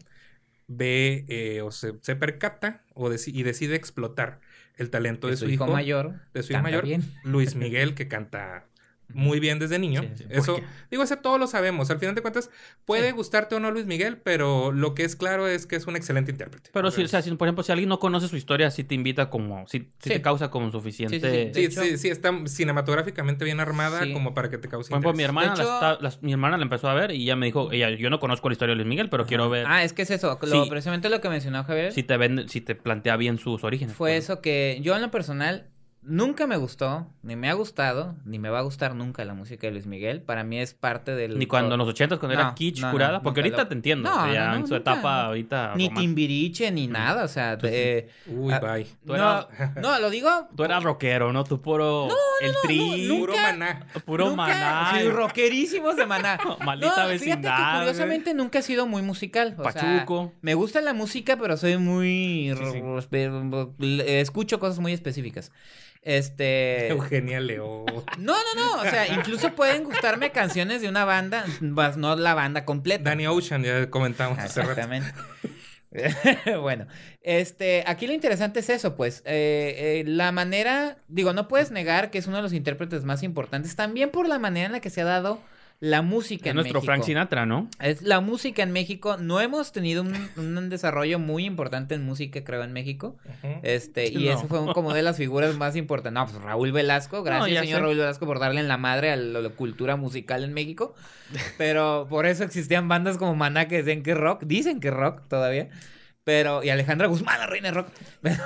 ve eh, o se, se percata o y decide explotar el talento de su, hijo, mayor. de su hijo mayor, bien. Luis Miguel, que canta muy bien desde niño. Sí, sí. Eso, Porque- digo, eso todos lo sabemos. Al final de cuentas, puede Sí. gustarte o no Luis Miguel, pero lo que es claro es que es un excelente intérprete. Pero si, o sea, si, por ejemplo, si alguien no conoce su historia, sí te invita como... Sí. te causa como suficiente... Sí, sí, sí. Sí, De hecho- sí, sí, está cinematográficamente bien armada Sí. como para que te cause Por ejemplo, mi hermana, la hecho- está- la- mi hermana la empezó a ver y ella me dijo, ella, yo no conozco la historia de Luis Miguel, pero quiero ver Ah, es que es eso. Lo, Sí. Precisamente lo que mencionó Javier. si te vende, si te plantea bien sus orígenes. Fue pues. eso que yo en lo personal nunca me gustó, ni me ha gustado, ni me va a gustar nunca la música de Luis Miguel. Para mí es parte del... Ni cuando en los ochentas, cuando No, era kitsch no, no, curada. porque nunca ahorita lo- te entiendo. No, o sea, ya en su nunca. etapa ahorita. Ni. Timbiriche, ni nada, o sea, de- Uy, ah, bye. Tú no, eras- no, lo digo... Tú eras rockero, ¿no? Tú puro... el tri. no, Puro nunca- maná. Puro Nunca- maná. Sí, rockerísimos de maná. Maldita no, Fíjate vecindad, que curiosamente nunca he sido muy musical. O sea, Pachuco. me gusta la música, pero soy muy... Sí, sí. espe- Escucho cosas muy específicas. Este... Eugenia León. No, no, no. O sea, incluso pueden gustarme canciones de una banda, más no la banda completa. Danny Ocean, ya comentamos hace rato. Exactamente. bueno, este, aquí lo interesante es eso, pues, eh, eh, la manera, digo, no puedes negar que es uno de los intérpretes más importantes, también por la manera en la que se ha dado la música Es en nuestro México. Frank Sinatra, ¿no? Es la música en México, no hemos tenido un, un desarrollo muy importante en música, creo, en México. Este, y No. ese fue un- como de las figuras más importantes. No, pues Raúl Velasco, gracias señor sé. Raúl Velasco por darle en la madre a la, la cultura musical en México. Pero por eso existían bandas como Maná que decían que rock, dicen que rock todavía. Pero, y Alejandra Guzmán, la reina de rock. Pero,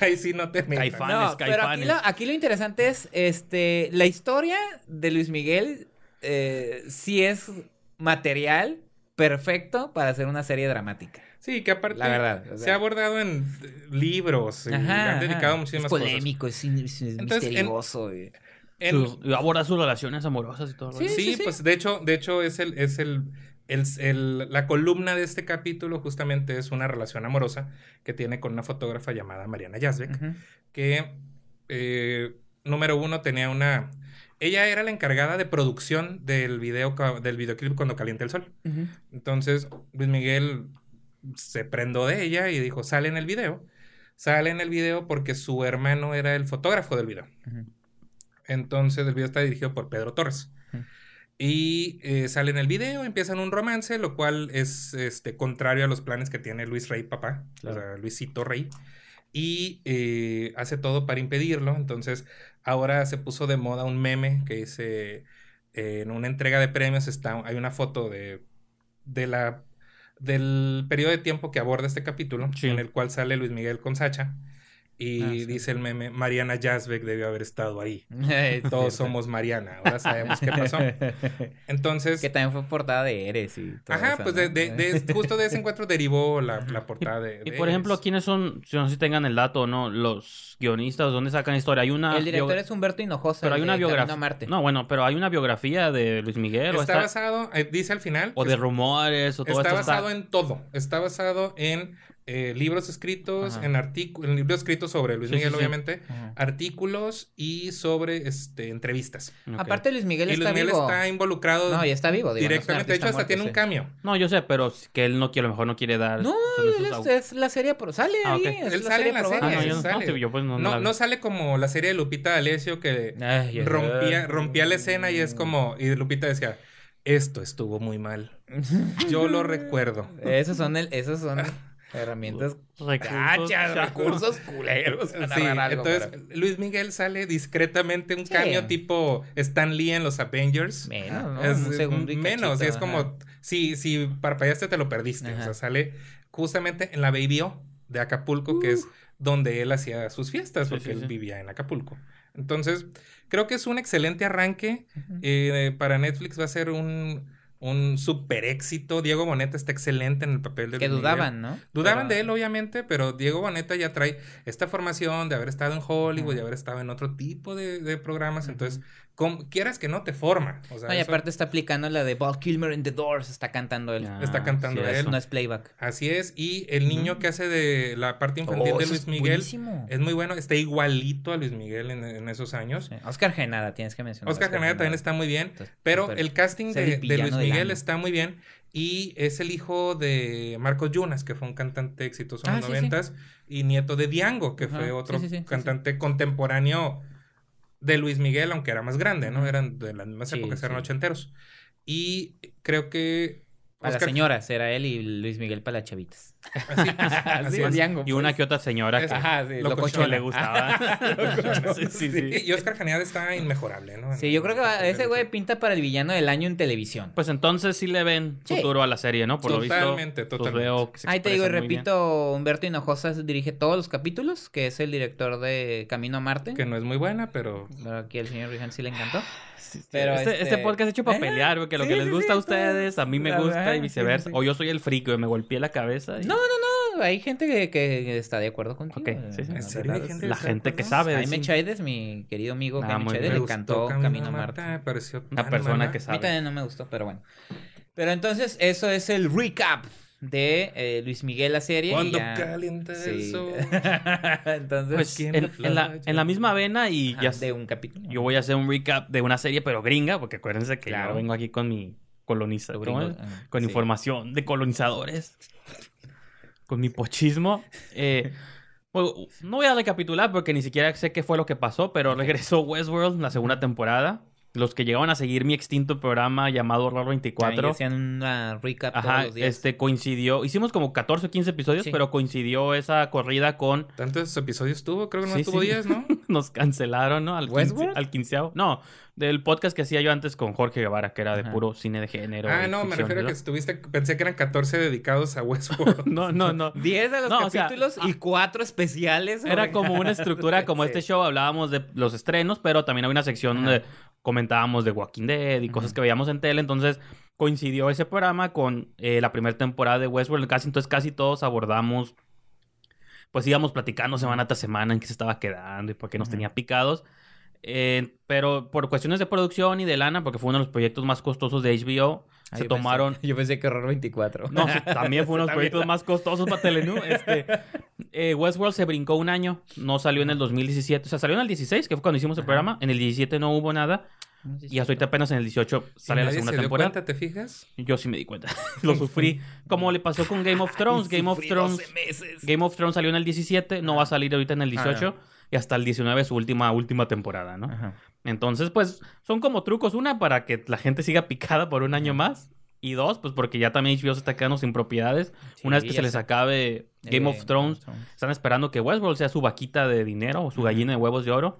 Ahí sí no te. Caifán. no, Fanes, pero aquí caifanes. lo, aquí lo interesante es, este, la historia de Luis Miguel eh, sí es material perfecto para hacer una serie dramática. Sí, que aparte La verdad, o se ha abordado en libros y Ajá, han dedicado ajá. muchísimas es cosas. polémico, es, in- es Entonces, en- misterioso. y- En- Sus- aborda sus relaciones amorosas y todo. Sí, sí, sí. pues de hecho, de hecho es el, es el, el- el- la columna de este capítulo justamente es una relación amorosa que tiene con una fotógrafa llamada Mariana Yazbek, que eh, número uno tenía una ella era la encargada de producción del video del videoclip cuando calienta el sol. Entonces, Luis Miguel se prendó de ella y dijo, sale en el video. Sale en el video porque su hermano era el fotógrafo del video. Entonces, el video está dirigido por Pedro Torres. Y eh, sale en el video, empiezan un romance, lo cual es este, contrario a los planes que tiene Luis Rey, papá, Claro. o sea, Luisito Rey. Y eh, hace todo para impedirlo. Entonces, ahora se puso de moda un meme que dice, eh, en una entrega de premios está, hay una foto de, de la, del periodo de tiempo que aborda este capítulo, Sí. en el cual sale Luis Miguel con Sacha. Y Ah, sí. dice el meme, Mariana Yazbek debió haber estado ahí. Es Todos cierto. somos Mariana, ahora sabemos qué pasó. Entonces, que también fue portada de Eres y todo ajá, eso, pues ¿no? de, de- de- justo de ese encuentro derivó la, la portada de... Y de por ejemplo. ¿quiénes son, si no sé si tengan el dato o no, los guionistas, dónde sacan historia? Hay una El director es Humberto Hinojosa. pero hay una biografía. Marte. No, bueno, pero hay una biografía de Luis Miguel o, Está está- basado, eh, dice al final, o de rumores o todo está esto basado está- en todo. Está basado en eh, libros escritos, Ajá. en artículos, en libros escritos sobre Luis Sí, Miguel, sí, sí. obviamente, Ajá. artículos y sobre este, entrevistas. Ok. Aparte Luis Miguel y Luis está Miguel vivo. está involucrado No, ya está vivo. digo, no directamente. de hecho, hasta tiene un cambio. No, yo sé, pero que él no quiere, a lo mejor no quiere dar. sí. No, es, es la serie, pero sale Ah, ahí. ok. es Él la sale serie en la probada. Ah, no, serie, yo no, sale. no, sí, yo pues no, no No, la no sale como la serie de Lupita D'Alessio que Ay, rompía, rompía la escena y es como... Y Lupita decía, esto estuvo muy mal. Yo lo recuerdo. Esos son, el, esos son herramientas Recursos, recursos culeros. Sí, algo, entonces pero- Luis Miguel sale discretamente un Sí. tipo Stan Lee en los Avengers. Menos, ¿no? Es, un menos, cachito, es como, si, si parpadeaste te lo perdiste. Ajá. O sea, sale justamente en la Baby O de Acapulco, que es donde él hacía sus fiestas, porque sí, él vivía en Acapulco. Entonces, creo que es un excelente arranque. Eh, para Netflix va a ser un, un super éxito. Diego Boneta está excelente en el papel de Que Luis Miguel. dudaban, ¿no? Dudaban Pero- de él, obviamente, pero Diego Boneta ya trae esta formación de haber estado en Hollywood y Ujú. haber estado en otro tipo de, de programas. Entonces, como, quieras que no te forma. O sea, No, y eso- aparte está aplicando la de Val Kilmer in The Doors, está cantando él. Ah, Está cantando sí, él. eso. No es playback. así es. Y el niño que hace de la parte infantil Oh, de Luis Miguel es muy bueno. Está igualito a Luis Miguel en, en esos años. Sí. Oscar Genada, tienes que mencionar. Oscar Caneda también está muy bien. Pero el casting de, el de villano Luis Miguel está muy bien. Y es el hijo de Marcos Yunas, que fue un cantante exitoso en Ah, los sí, sí. noventas. Y nieto de Diango, que fue otro sí. cantante contemporáneo de Luis Miguel, aunque era más grande, ¿no? Eran de las mismas Sí, épocas, eran sí. ochenteros. Y creo que Para las Oscar- señoras era él y Luis Miguel para las chavitas. Así, así Sí, es. Diango, Y una que otra señora Es- que, Ajá, sí, locochona. que le gustaba. sí, sí, sí. Y Oscar Janeada está inmejorable, ¿no? Sí, yo creo que va- ese güey pinta para el villano del año en televisión. Pues entonces sí le ven Sí. futuro a la serie, ¿no? Por lo visto. Totalmente, pues totalmente. veo que se Ahí te digo y bien. repito, Humberto Hinojosa dirige todos los capítulos, que es el director de Camino a Marte. Que no es muy buena, pero... Pero aquí al señor Rijan sí le encantó. Sí, sí. Pero este, este- este podcast es hecho para Eh, pelear, güey, que lo sí, que les gusta sí, a ustedes, a mí me gusta y sí, viceversa. sí, sí. O yo soy el friki, güey, me golpeé la cabeza. y- No, no, no, hay gente que, que está de acuerdo contigo. Ok, sí, sí. La ¿En serio verdad es- gente La gente que sabe. Jaime. Chaides, mi querido amigo Ah, Jaime Chaides, le encantó Camino a Marte. Me pareció Una persona mala. que A mí sabe. también no me gustó, pero bueno. Pero entonces, eso es el recap de eh, Luis Miguel la serie. Cuando ya- calienta el Sí. sol. entonces, Pues Aquí en en, la en la, misma vena y ajá, ya de un capítulo. yo voy a hacer un recap de una serie pero gringa, porque acuérdense que Claro. yo vengo aquí con mi coloniza, con sí. información de colonizadores, con mi pochismo. Eh, pues, no voy a recapitular porque ni siquiera sé qué fue lo que pasó, pero regresó Westworld la segunda temporada. Los que llegaban a seguir mi extinto programa llamado Horror Ahí 24. hacían una recap todos Ajá, los días. este coincidió. Hicimos como 14 o 15 episodios, Sí. pero coincidió esa corrida con. Tantos episodios tuvo, creo que no Sí, tuvo sí. 10, ¿no? Nos cancelaron, ¿no? Al, quince, ¿Westworld? al quinceavo. No, del podcast que hacía yo antes con Jorge Guevara, que era de Ajá. puro cine de género. Ah, no, me refiero a que estuviste, pensé que eran 14 dedicados a Westworld. No, no, no. 10 de los No, o sea, capítulos y 4 especiales. Era como una estructura como Sí. este show, hablábamos de los estrenos, pero también había una sección Ajá. donde comentábamos de Walking Dead y cosas que veíamos en tele, entonces coincidió ese programa con eh, la primera temporada de Westworld, casi, entonces casi todos abordamos, pues íbamos platicando semana tras semana en qué se estaba quedando y por qué nos tenía picados. Eh, pero por cuestiones de producción y de lana, porque fue uno de los proyectos más costosos de HBO, Ah, se yo pensé- tomaron yo pensé que Horror 24. no, también fue uno de los proyectos más costosos para Telenú. Este, eh, Westworld se brincó un año, no salió en el 2017, o sea, salió en el 16, que fue cuando hicimos el Ajá. programa. En el 17 no hubo nada, y hasta ahorita apenas en el 18 Y sale la segunda se dio temporada. cuenta, ¿te fijas? Yo sí me di cuenta, lo sufrí. Como le pasó con Game of Thrones, Game of Thrones, 12 meses. Game of Thrones salió en el 17, no va a salir ahorita en el 18. Y hasta el 19 su última, última temporada, ¿no? Ajá. Entonces, pues, son como trucos. Una, para que la gente siga picada por un año más. Y dos, pues porque ya también HBO se está quedando sin propiedades. Una vez que se les acabe Game Eh, of Thrones, están esperando que Westworld sea su vaquita de dinero o su gallina de huevos de oro.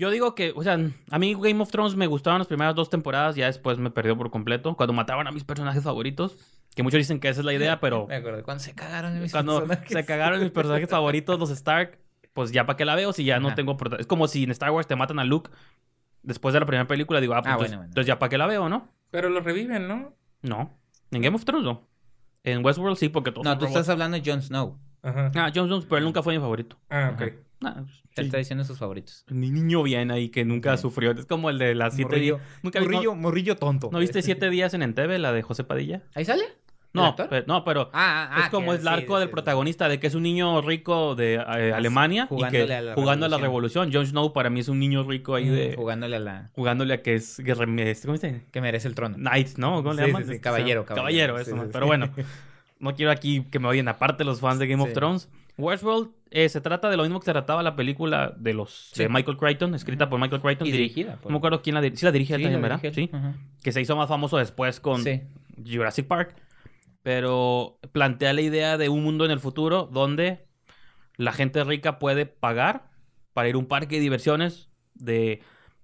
Yo digo que, o sea, a mí Game of Thrones me gustaban las primeras dos temporadas, ya después me perdió por completo. Cuando mataban a mis personajes favoritos, que muchos dicen que esa es la idea, pero Me acuerdo cuando se cagaron en mis cuando personajes. se cagaron mis personajes favoritos, los Stark, pues ya para qué la veo si ya no tengo... Es como si en Star Wars te matan a Luke después de la primera película, digo, ah, pues Ah, entonces, bueno, bueno. entonces ya para qué la veo, ¿no? Pero lo reviven, ¿no? No. En Game of Thrones no. En Westworld sí, porque todos No, son tú robots. estás hablando de Jon Snow. Ajá. Ah, Jon Snow, pero él nunca fue mi favorito. Ah, ok. Ajá. Ah, Te sí. está diciendo sus favoritos. Mi niño bien ahí que nunca Sí. sufrió. Es como el de las siete Morrillo. días. ¿Nunca vi- morrillo, morrillo tonto. ¿No, ¿no viste siete días en Entebbe, la de José Padilla? ¿Ahí sale? ¿El No, pero, no, pero Ah, ah, es ah, como que- es el arco sí, del sí, protagonista de que es un niño rico de eh, Alemania y jugándole que a la jugando a la revolución. Jon Snow para mí es un niño rico ahí sí. de Mm, Jugándole a la... jugándole a que es este, ¿cómo se dice? Que merece el trono. Knight, ¿no? ¿Cómo le llaman? sí, sí, Este, caballero, Caballero, caballero. eso. Sí, ¿no? sí, Pero bueno, no quiero aquí que me odien aparte los fans de Game of. Thrones. Westworld eh, se trata de lo mismo que se trataba la película de los de. Michael Crichton, escrita por Michael Crichton, Y diri- dirigida. por- No me acuerdo quién la dirige. Sí la dirige Sí, también, Sí. Que se hizo más famoso después con. Jurassic Park. Pero plantea la idea de un mundo en el futuro donde la gente rica puede pagar para ir a un parque de diversiones de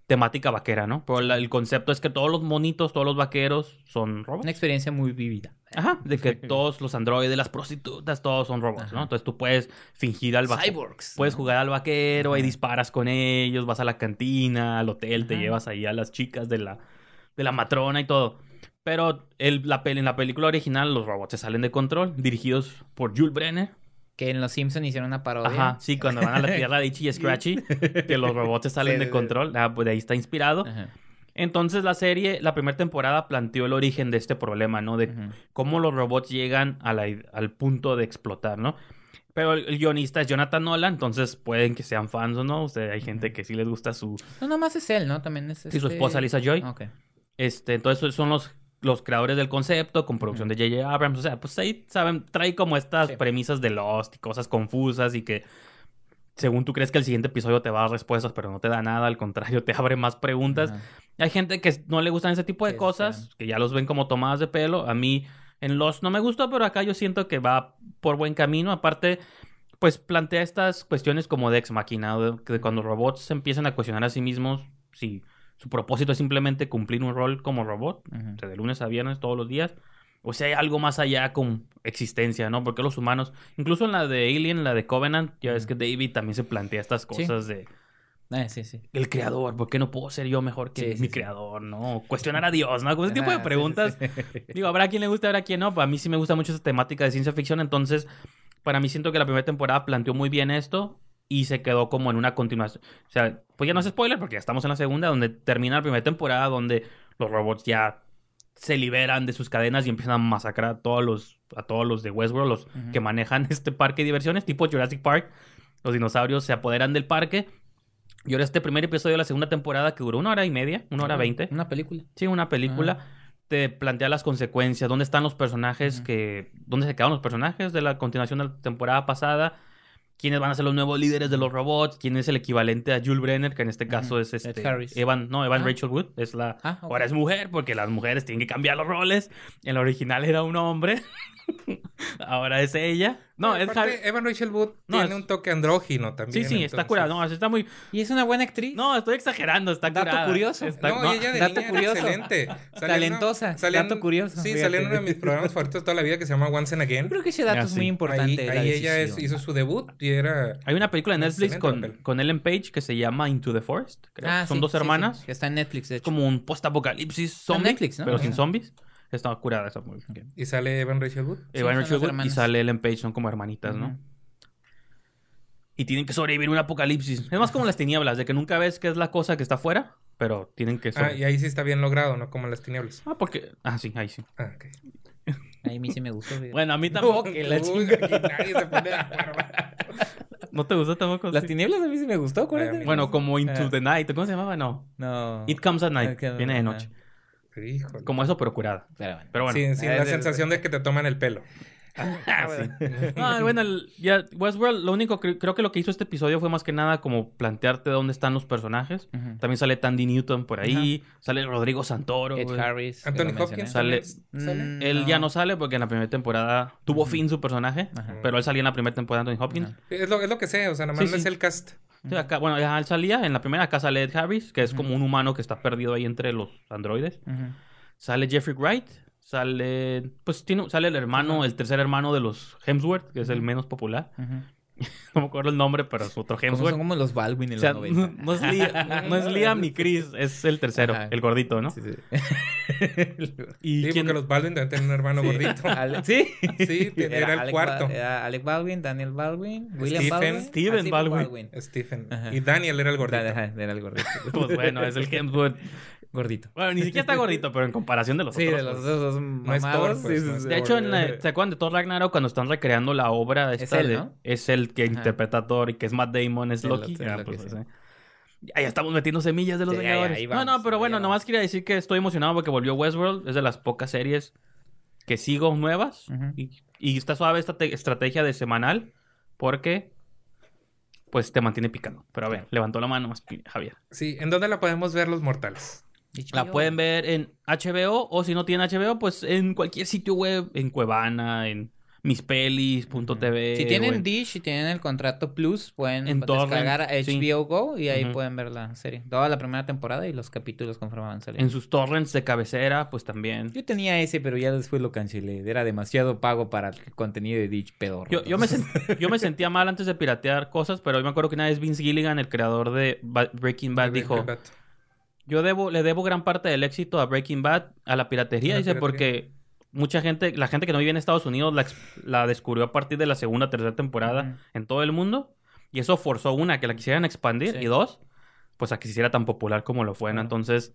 temática vaquera, ¿no? Pero la- el concepto es que todos los monitos, todos los vaqueros son robots. Una experiencia muy vívida. Ajá, de que todos los androides, las prostitutas, todos son robots, ¿no? Entonces tú puedes fingir al vaquero. Cyborgs. Puedes ¿no? jugar al vaquero y Ajá. disparas con ellos, vas a la cantina, al hotel, te llevas ahí a las chicas de la, de la matrona y todo. Pero el, la, pel- en la película original los robots se salen de control, dirigidos por Jules Brenner. Que en Los Simpsons hicieron una parodia. Ajá, sí, cuando van a la tierra de Itchy y Scratchy, que los robots se salen Sí, de control. Ah, pues de ahí está inspirado. Entonces la serie, la primera temporada planteó el origen de este problema, ¿no? De cómo los robots llegan a la- al punto de explotar, ¿no? Pero el, guionista es Jonathan Nolan, entonces pueden que sean fans o no. O sea, hay gente que sí les gusta su... No, nomás es él, ¿no? También es Sí, su este- esposa Lisa Joy. Ok. Este, entonces son los, los creadores del concepto, con producción de J.J. Abrams. O sea, pues ahí, ¿saben? Trae como estas Sí. premisas de Lost y cosas confusas y que según tú crees que el siguiente episodio te va a dar respuestas, pero no te da nada, al contrario, te abre más preguntas. Hay gente que no le gustan ese tipo de Que cosas, que ya los ven como tomadas de pelo. A mí en Lost no me gustó, pero acá yo siento que va por buen camino. Aparte, pues plantea estas cuestiones como de ex máquina, de, de cuando robots se empiezan a cuestionar a sí mismos si su propósito es simplemente cumplir un rol como robot, Ujú. o sea, de lunes a viernes todos los días. O sea, hay algo más allá con existencia, ¿no? Porque los humanos, incluso en la de Alien, la de Covenant, ya ves que David también se plantea estas Sí. cosas de Eh, sí, sí. el creador, ¿por qué no puedo ser yo mejor que Sí, mi creador, no? Cuestionar a Dios, ¿no? Con ese tipo de sí, preguntas. Digo, habrá quien le guste, habrá quien no. A mí sí me gusta mucho esa temática de ciencia ficción, entonces para mí siento que la primera temporada planteó muy bien esto y se quedó como en una continuación. O sea, pues ya no es spoiler porque ya estamos en la segunda, donde termina la primera temporada, donde los robots ya se liberan de sus cadenas y empiezan a masacrar a todos los, a todos los de Westworld, los que manejan este parque de diversiones, tipo Jurassic Park. Los dinosaurios se apoderan del parque. Y ahora este primer episodio de la segunda temporada, que duró una hora y media, una hora veinte. Una película. Sí, una película. Te plantea las consecuencias, dónde están los personajes que... ¿Dónde se quedaron los personajes de la continuación de la temporada pasada? ¿Quiénes van a ser los nuevos líderes de los robots? ¿Quién es el equivalente a Jules Brenner? Que en este caso es este... Harris. Evan, no, Evan Ah. Rachel Wood. Es la... Ah. Ahora es mujer, porque las mujeres tienen que cambiar los roles. En la original era un hombre. Ahora es ella. No, Ed Aparte. Evan Rachel Wood No, tiene es- un toque andrógino también. Sí, sí, está entonces- curada. No, está muy... Y es una buena actriz. No, estoy exagerando, está Dato curada. curioso. Está- No, no, ella de dato niña era curioso. excelente. Salió en una- Talentosa, salió dato curioso, Sí, salió en uno de mis programas favoritos de toda la vida que se llama Once and Again. creo que ese dato Ah, es sí. muy importante. Ahí, ahí ella es- hizo su debut y era... Hay una película de Netflix con, con Ellen Page que se llama Into the Forest. creo. Ah, Son sí, dos sí, sí, hermanas. que Está en Netflix, de Es hecho. como un post-apocalipsis Está en zombie, Netflix, ¿no? pero sin zombies. Está curada esa muy Y sale Evan Rachel Wood. Evan Rachel Wood y sale Ellen Page, son como hermanitas, ¿no? Y tienen que sobrevivir un apocalipsis. Es más como las tinieblas, de que nunca ves qué es la cosa que está afuera, pero tienen que Ah, y ahí sí está bien logrado, ¿no? Como las tinieblas. Ah, porque... Ah, sí, ahí sí. Ah, ok. A mí sí me gustó. Bueno, a mí tampoco. que la Uy, chinga. aquí nadie se pone de acuerdo. ¿No te gustó tampoco? Las Sí. tinieblas a mí sí me gustó. Ay, Bueno, como Into Ah. the Night. ¿Cómo se llamaba? No. No. It Comes at Night. Ah, Viene de noche. Híjole. Como eso, pero curada. Pero bueno. Pero bueno. Sin, sin Ah, la sensación de que te toman el pelo. Ah. Ah, bueno, el- ya Westworld, lo único que creo que lo que hizo este episodio fue más que nada como plantearte dónde están los personajes. También sale Tandy Newton por ahí, sale Rodrigo Santoro. Ed. Harris. Anthony Hopkins. Sale- sale. Él Mm, ya no sale porque en la primera temporada tuvo fin su personaje, pero él salía en la primera temporada de Anthony Hopkins. Es lo, es lo que sé, o sea, nada más Sí, no es sí. el cast. Sí, acá, bueno, ya él salía en la primera, acá sale Ed Harris, que es como un humano que está perdido ahí entre los androides. Sale Jeffrey Wright, sale, pues tiene, sale el hermano, el tercer hermano de los Hemsworth, que es el menos popular. Ujú. No me acuerdo el nombre, pero es otro Como Hemsworth. son como los Baldwin en O sea, los no, 90. no es Liam, no es Liam ni Chris, es el tercero, Ajá. el gordito, ¿no? Sí, sí. ¿Y Sí, quién? porque los Baldwin deben tener un hermano gordito. Ale- ¿Sí? Sí, era el Alec cuarto. Ba- era Alec Baldwin, Daniel Baldwin, William Stephen- Baldwin. Steven ah, Baldwin. Stephen. Ajá. Y Daniel era el gordito. Ajá, Era el gordito. Pues bueno, es el Hemsworth. Gordito. Bueno, ni siquiera está gordito, pero en comparación de los Sí, otros. de los pues. es mamados. Thor, pues, sí, es sí. De hecho, en la- ¿se acuerdan de Thor Ragnarok cuando están recreando la obra esta él, de- ¿no? Es el que Ajá. interpreta a Thor y que es Matt Damon, es Sí, Loki. Ah, pues, ya estamos metiendo semillas de los Vengadores. ahí no, vamos, no, pero ahí bueno, nomás quería decir que estoy emocionado porque volvió Westworld. Es de las pocas series que sigo nuevas. Y, y está suave esta te- estrategia de semanal porque pues te mantiene picando. Pero a ver, levantó la mano más Javier. Sí, ¿en dónde la podemos ver los mortales? La pueden ver en HBO o si no tienen HBO, pues en cualquier sitio web, en Cuevana, en mispelis.tv. Si tienen en- Dish, si tienen el contrato Plus, pueden En descargar torrent, sí. HBO Go y ahí pueden ver la serie. Toda la primera temporada y los capítulos conforme van en sus torrents de cabecera, pues también. Yo tenía ese, pero ya después lo cancelé. Era demasiado pago para el contenido de Dish pedorro. Yo, yo, me sent- yo me sentía mal antes de piratear cosas, pero yo me acuerdo que una vez Vince Gilligan, el creador de Breaking Bad, dijo, Breaking Bad. Yo debo, le debo gran parte del éxito a Breaking Bad a la piratería, la dice, piratería. porque mucha gente, la gente que no vive en Estados Unidos la, la descubrió a partir de la segunda, tercera temporada en todo el mundo, y eso forzó una, que la quisieran expandir, Sí. y dos, pues a que se hiciera tan popular como lo fue. Entonces,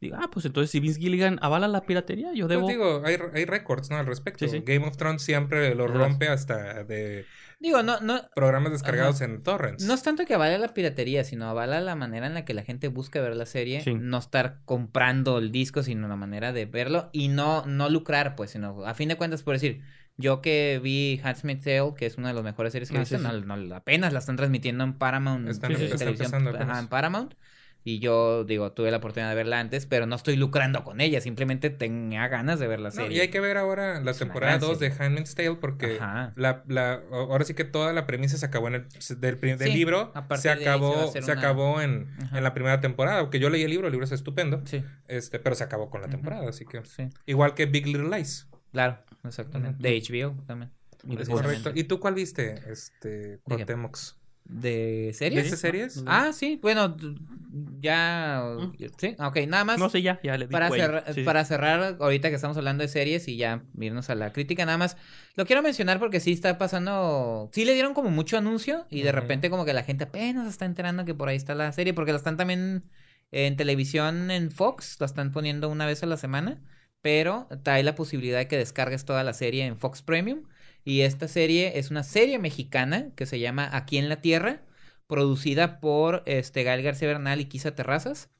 digo, ah, pues entonces si Vince Gilligan avala la piratería, yo Pues debo... digo, hay, hay récords, ¿no? Al respecto. Sí, sí. Game of Thrones siempre lo rompe hasta de Digo, no, no, programas descargados Ajá. en torrents. no es tanto que avala la piratería, sino avala la manera en la que la gente busca ver la serie. Sí. No estar comprando el disco, sino la manera de verlo. Y no, no lucrar, pues, sino a fin de cuentas, por decir, yo que vi Handmaid's Tale, que es una de las mejores series que he Ah, visto, sí, sí. no, no, apenas la están transmitiendo en Paramount. Están- en está televisión, empezando ajá, en Paramount. Y yo, digo, tuve la oportunidad de verla antes, pero no estoy lucrando con ella. Simplemente tenía ganas de ver la No, y hay que ver ahora la Es temporada gran 2 de. Handmaid's Tale porque la, la, ahora sí que toda la premisa se acabó en el del, del Sí, libro, se acabó, se una- acabó en, en la primera temporada, aunque yo leí el libro, el libro es estupendo, Sí, este, pero se acabó con la temporada, así que sí. igual que Big Little Lies. Claro, exactamente. De HBO también. Correcto. ¿Y tú cuál viste? Este, qué? ¿De series? ¿Viste series? Ah, sí, bueno, ya. Sí, ok, nada más. No sé, ya, ya le di Para, Sí, para cerrar, ahorita que estamos hablando de series y ya irnos a la crítica, nada más, lo quiero mencionar porque sí está pasando, sí le dieron como mucho anuncio y de repente como que la gente apenas está enterando que por ahí está la serie, porque la están también en televisión en Fox, la están poniendo una vez a la semana, pero hay la posibilidad de que descargues toda la serie en Fox Premium y esta serie es una serie mexicana que se llama Aquí en la Tierra, producida por este Gael García Bernal y Kisa Terrazas.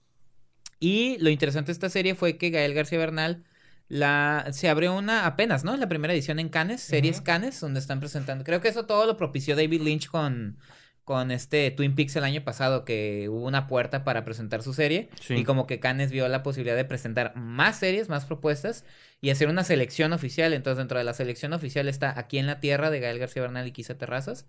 Y lo interesante de esta serie fue que Gael García Bernal la, se abrió una apenas, ¿no? La primera edición en Cannes, series Ujú. Cannes, donde están presentando. Creo que eso todo lo propició David Lynch con, con este Twin Peaks el año pasado, que hubo una puerta para presentar su serie. Sí. Y como que Cannes vio la posibilidad de presentar más series, más propuestas y hacer una selección oficial. Entonces, dentro de la selección oficial está Aquí en la Tierra de Gael García Bernal y Quisa Terrazas.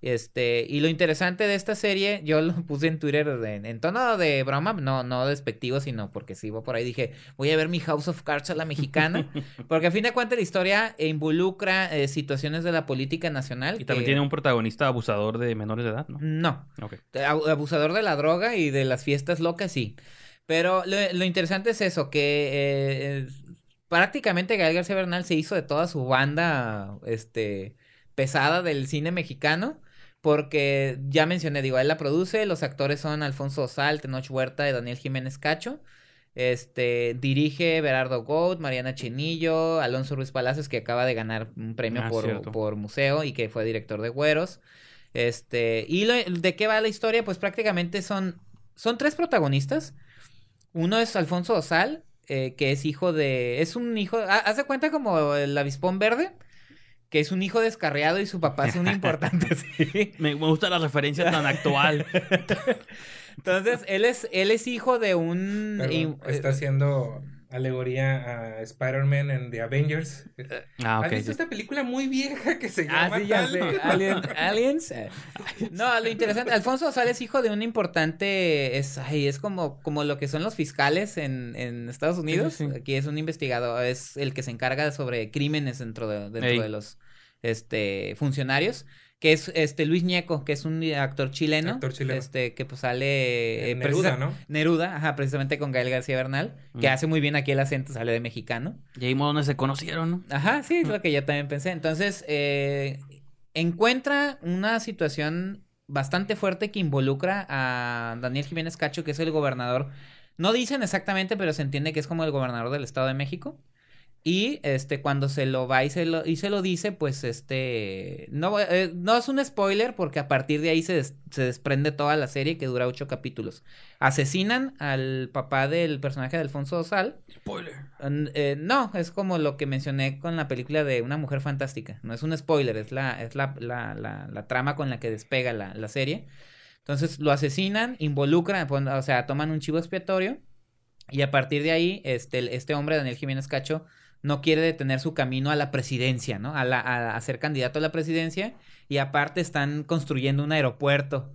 Este, y lo interesante de esta serie, yo lo puse en Twitter en, en tono de broma, no, no despectivo, sino porque si iba por ahí dije, voy a ver mi House of Cards a la mexicana, porque a fin de cuentas la historia involucra eh, situaciones de la política nacional. Y también tiene un protagonista abusador de menores de edad, ¿no? No. Abu- Abusador de la droga y de las fiestas locas, sí. Pero lo, lo interesante es eso, que eh, prácticamente Gael García Bernal se hizo de toda su banda este, pesada del cine mexicano. Porque ya mencioné, digo, él la produce, los actores son Alfonso Sal, Tenoch Huerta y Daniel Jiménez Cacho. Este, dirige Berardo Gould, Mariana Chenillo, Alonso Ruiz Palacios, que acaba de ganar un premio Ah, por, por museo y que fue director de Güeros. Este, y lo- de qué va la historia, pues prácticamente son, son tres protagonistas. Uno es Alfonso Osal, eh, que es hijo de, es un hijo, ha- haz de cuenta como el avispón verde, que es un hijo descarriado y su papá es un importante, sí. Me, me gusta la referencia tan actual. Entonces, él es, él es hijo de un... Perdón, y- está haciendo alegoría a Spider-Man en The Avengers. Ah, ¿Has visto sí. esta película muy vieja que se Ah, llama sí, ya tal? sé. Alien- aliens. eh. No, lo interesante, Alfonso Osal es hijo de un importante, es, ay, es como, como lo que son los fiscales en, en Estados Unidos. sí. Aquí es un investigador, es el que se encarga sobre crímenes dentro de, dentro de los este funcionarios. Que es este Luis Ñeco, que es un actor chileno. Actor chileno. Este, que pues sale. eh, Neruda, precisa- ¿no? Neruda, ajá, precisamente con Gael García Bernal. Que Mm. hace muy bien aquí el acento, sale de mexicano. Y ahí donde se conocieron, ¿no? Ajá, sí, es lo que yo también pensé. Entonces, eh, encuentra una situación bastante fuerte que involucra a Daniel Jiménez Cacho, que es el gobernador. No dicen exactamente, pero se entiende que es como el gobernador del Estado de México. Y este, cuando se lo va y se lo, y se lo dice, pues este. No, eh, no es un spoiler, porque a partir de ahí se, des- se desprende toda la serie que dura ocho capítulos. Asesinan al papá del personaje de Alfonso Sal. Spoiler. Eh, no, es como lo que mencioné con la película de Una Mujer Fantástica. No es un spoiler, es la, es la, la, la, la trama con la que despega la, la serie. Entonces lo asesinan, involucran, o sea, toman un chivo expiatorio. Y a partir de ahí, este, este hombre, Daniel Jiménez Cacho, no quiere detener su camino a la presidencia, ¿no? A, la, a, a ser candidato a la presidencia. Y aparte están construyendo un aeropuerto.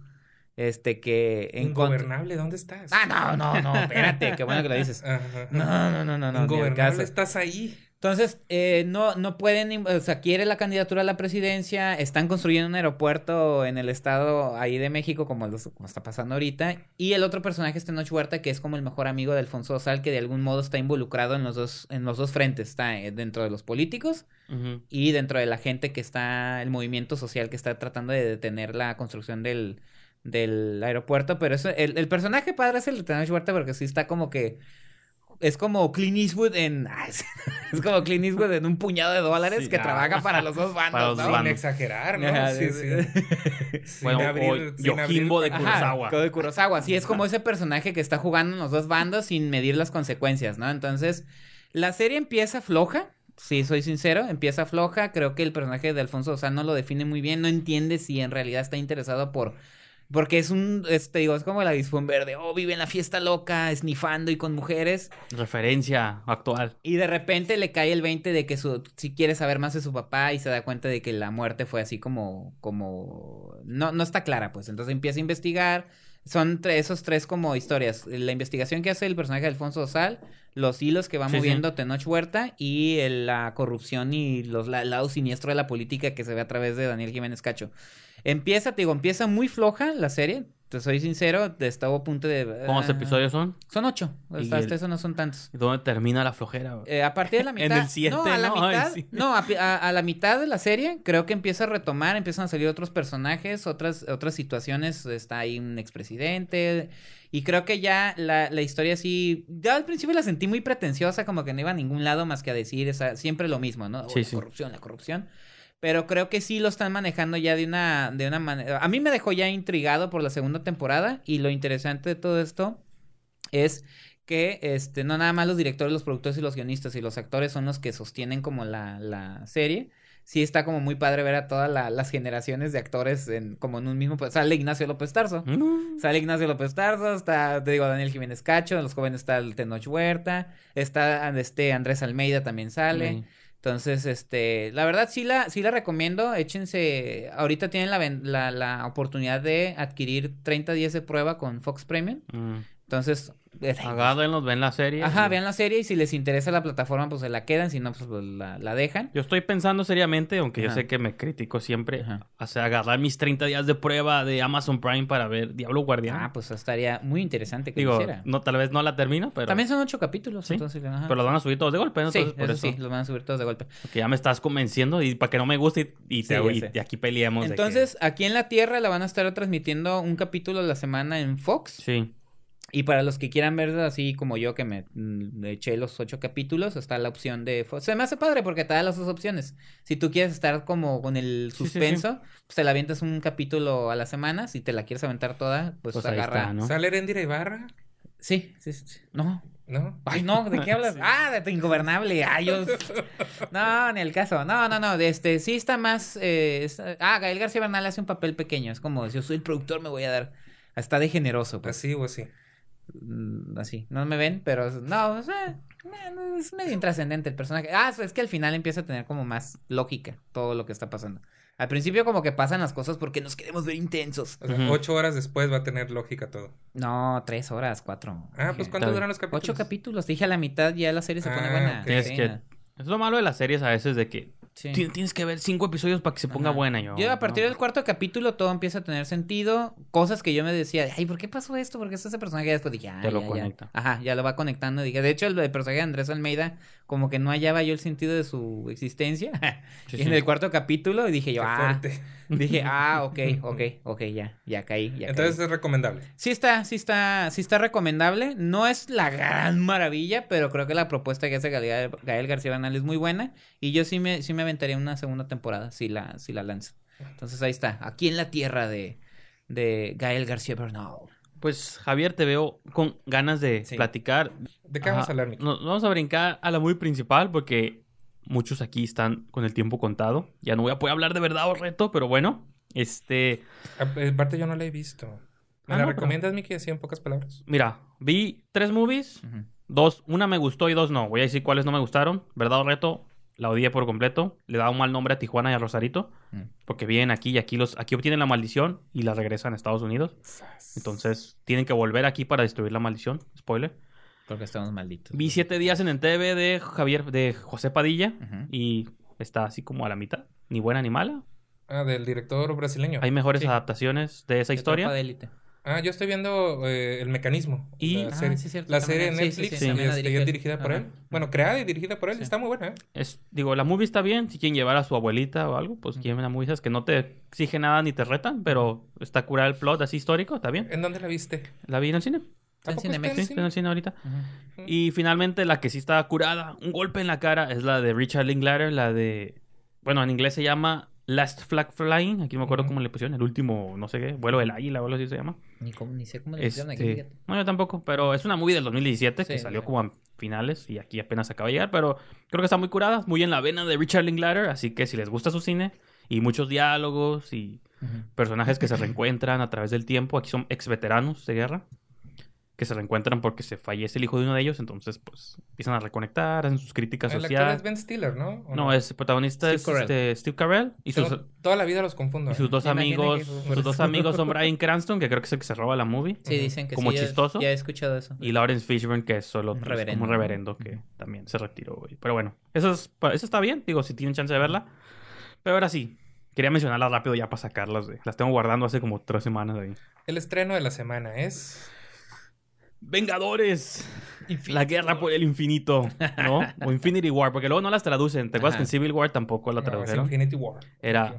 Este que en Ingobernable, ¿dónde estás? Ah, no, no, no, espérate, qué bueno que lo dices. Ajá. No, no, no, no, no. Ingobernable, estás ahí. Entonces, eh, no, no pueden, o sea, quiere la candidatura a la presidencia, están construyendo un aeropuerto en el estado ahí de México, como, los- como está pasando ahorita, y el otro personaje es Tenoch Huerta, que es como el mejor amigo de Alfonso Sal, que de algún modo está involucrado en los dos, en los dos frentes, está eh, dentro de los políticos Ujú. y dentro de la gente que está, el movimiento social que está tratando de detener la construcción del, del aeropuerto, pero eso, el, el personaje padre es el de Tenoch Huerta porque sí está como que es como Clint Eastwood en es, es como Clint Eastwood en un puñado de dólares Sí, que ah. trabaja para los dos bandos, Para los ¿no? Sin exagerar, ¿no? Ajá, sí, sí, Bueno, abrir- o Yojimbo abrir- de Kurosawa. de Kurosawa. Sí, es como ese personaje que está jugando en los dos bandos sin medir las consecuencias, ¿no? Entonces, la serie empieza floja. Sí, soy sincero, empieza floja. Creo que el personaje de Alfonso Osal no lo define muy bien. No entiende si en realidad está interesado por Porque es un, este, digo, es como la Dispón Verde, oh, vive en la fiesta loca, esnifando y con mujeres. Referencia actual. Y de repente le cae el 20 de que su, si quiere saber más de su papá y se da cuenta de que la muerte fue así como, como, no, no está clara, pues. Entonces empieza a investigar. Son tre- esos tres como historias. La investigación que hace el personaje de Alfonso Sal, los hilos que va Sí, sí. moviendo Tenoch Huerta y el- la corrupción y los la- el lado siniestro de la política que se ve a través de Daniel Jiménez Cacho. Empieza, te digo, empieza muy floja la serie. Te soy sincero, estaba a punto de... ¿Cuántos ah, episodios son? Son ocho. Hasta, el- eso no son tantos. ¿Y dónde termina la flojera? Eh, a partir de la En mitad. el siete, no, a la ¿no? Ay, mitad. sí. No, a, pi- a- a la mitad de la serie creo que empieza a retomar, empiezan a salir otros personajes, otras, otras situaciones. Está ahí un expresidente. Y creo que ya la, la historia sí. Ya al principio la sentí muy pretenciosa, como que no iba a ningún lado más que a decir esa, siempre lo mismo, ¿no? Sí, la sí. corrupción, la corrupción. Pero creo que sí lo están manejando ya de una, de una manera. A mí me dejó ya intrigado por la segunda temporada. Y lo interesante de todo esto es que este, no nada más los directores, los productores y los guionistas y los actores son los que sostienen como la, la serie. Sí está como muy padre ver a todas la- las generaciones de actores en, como en un mismo... pues, Sale Ignacio López Tarso. Mm. Sale Ignacio López Tarso, está, te digo, Daniel Jiménez Cacho, en los jóvenes está el Tenoch Huerta, está este Andrés Almeida también sale. Sí. Entonces, este, la verdad sí la, sí la recomiendo, échense, ahorita tienen la, la, la oportunidad de adquirir 30 días de prueba con Fox Premium, Mm. Entonces, Agárrenlos, ven la serie. ajá, y- vean la serie y si les interesa la plataforma, pues se la quedan, si no, pues la, la dejan. Yo estoy pensando seriamente, aunque yo sé que me critico siempre, Ajá. o sea, agarrar mis 30 días de prueba de Amazon Prime para ver Diablo Guardián. Ah, pues estaría muy interesante que Digo, hiciera. no, tal vez no la termino, pero, También son ocho capítulos, ¿Sí? entonces, ajá. pero los van a subir todos de golpe, ¿no? Sí, Entonces, por eso eso, sí, los van a subir todos de golpe. porque ya me estás convenciendo y para que no me guste y, y Sí, te- y- aquí que- Entonces, aquí en la Tierra la van a estar transmitiendo un capítulo a la semana en Fox. Sí, Y para los que quieran ver así como yo que me, mm, me eché los ocho capítulos, está la opción de. Se me hace padre porque te da las dos opciones. Si tú quieres estar como con el Sí, sí, sí. suspenso, pues te la avientas un capítulo a la semana. Si te la quieres aventar toda, pues, Pues agarra. está, ¿no? ¿Sale Erendira Ibarra? Sí, sí, sí. No. ¿No? Ay, no, ¿de qué hablas? Ah, de tu ingobernable. Ay, yo... No, ni el caso. No, no, no. De este, sí está más. eh, está- Ah, Gael García Bernal hace un papel pequeño. Es como, yo soy el productor, me voy a dar. Está de generoso. Pues. Así o así. Mm, Así. No me ven, pero no, o sea, no, es medio intrascendente el personaje. Ah, es que al final empieza a tener como más lógica todo lo que está pasando. Al principio como que pasan las cosas porque nos queremos ver intensos. O sea, ocho horas después va a tener lógica todo. No, tres horas, cuatro. Ah, pues ¿cuánto duran los capítulos? Ocho capítulos. Te dije a la mitad ya la serie se pone Ah, buena. que- es lo malo de las series a veces de que Sí. tienes que ver cinco episodios para que se ponga Ajá. buena. Yo, Yo a partir no. del cuarto capítulo todo empieza a tener sentido. Cosas que yo me decía, ay, ¿por qué pasó esto? ¿Por qué está ese personaje? Y después dije, ah, Te lo ya, ya. conecta. Ajá, ya lo va conectando. Dije, de hecho, el, el personaje de Andrés Almeida, como que no hallaba yo el sentido de su existencia. Sí, Y en sí. el cuarto capítulo, y dije Qué yo, ah, fuerte. Dije, ah, ok, ok, ok, ya, ya caí, ya Entonces caí. es recomendable. Sí está, sí está, sí está recomendable. No es la gran maravilla, pero creo que la propuesta que hace Gael, Gael García Bernal es muy buena. Y yo sí me, sí me aventaría una segunda temporada si la, si la lanza. Entonces ahí está, aquí en la tierra de, de Gael García Bernal. Pues Javier, te veo con ganas de Sí. platicar. ¿De qué vamos Ajá. a hablar? Nos vamos a brincar a la muy principal porque muchos aquí están con el tiempo contado. Ya no voy a poder hablar de verdad o reto, pero bueno, este, Aparte yo no la he visto. ¿Me Ah, la no, pero- recomiendas, Miki, así en pocas palabras? mira, vi tres movies, dos, una me gustó y dos no. Voy a decir cuáles no me gustaron. Verdad o reto, la odié por completo. Le da un mal nombre a Tijuana y a Rosarito porque vienen aquí y aquí los, aquí obtienen la maldición y la regresan a Estados Unidos. Entonces tienen que volver aquí para destruir la maldición. Spoiler. Porque estamos malditos. Vi siete días en el TV de Javier, de José Padilla y está así como a la mitad. Ni buena ni mala. Ah, del director brasileño. Hay mejores Sí. adaptaciones de esa De historia. De élite. Ah, yo estoy viendo eh, El Mecanismo. Y- la Ah, serie, sí, cierto, la serie en Sí, sí, Netflix sí, este, es dirigida por Ajá. él. Bueno, creada y dirigida por él. Sí. Está muy buena, ¿eh? Es, digo, la movie está bien. Si quieren llevar a su abuelita o algo, pues quieren ver la movie. Es que no te exige nada ni te retan, pero está curada el plot así histórico, está bien. ¿En dónde la viste? La vi en el cine. Está en ¿A poco Cinemex, está en el cine ahorita. Y finalmente la que sí está curada, un golpe en la cara, es la de Richard Linklater, la de... Bueno, en inglés se llama Last Flag Flying. Aquí no me acuerdo cómo le pusieron. El último, no sé qué, vuelo del águila o algo así se llama. Ni, cómo- ni sé cómo le pusieron Este, no, yo tampoco, pero es una movie del 2017 que Sí, salió sí. como a finales y aquí apenas acaba de llegar, pero creo que está muy curada, muy en la vena de Richard Linklater, así que si les gusta su cine y muchos diálogos y personajes que se reencuentran a través del tiempo. Aquí son ex veteranos de guerra que se reencuentran porque se fallece el hijo de uno de ellos, entonces pues empiezan a reconectar, hacen sus críticas El actor sociales. es Ben Stiller, ¿no? ¿O No, es el protagonista Steve es Carell. este, Steve Carell y sus, Toda la vida los confundo. y ¿eh? sus dos amigos, sus dos amigos son Brian Cranston, que creo que es el que se roba la movie, Sí, dicen que Como sí. chistoso. Ya he escuchado eso. y Lawrence Fishburne, que es solo Un pues, reverendo. como un reverendo que también se retiró, güey. Pero bueno, eso, es, eso está bien, digo, si tienen chance de verla. Pero ahora sí, quería mencionarlas rápido ya para sacarlas, güey. Las tengo guardando hace como tres semanas ahí. El estreno de la semana es... Vengadores. La guerra por el infinito, ¿no? O Infinity War, porque luego no las traducen. ¿Te acuerdas Ajá. que en Civil War tampoco la no, tradujeron? Infinity War. Era.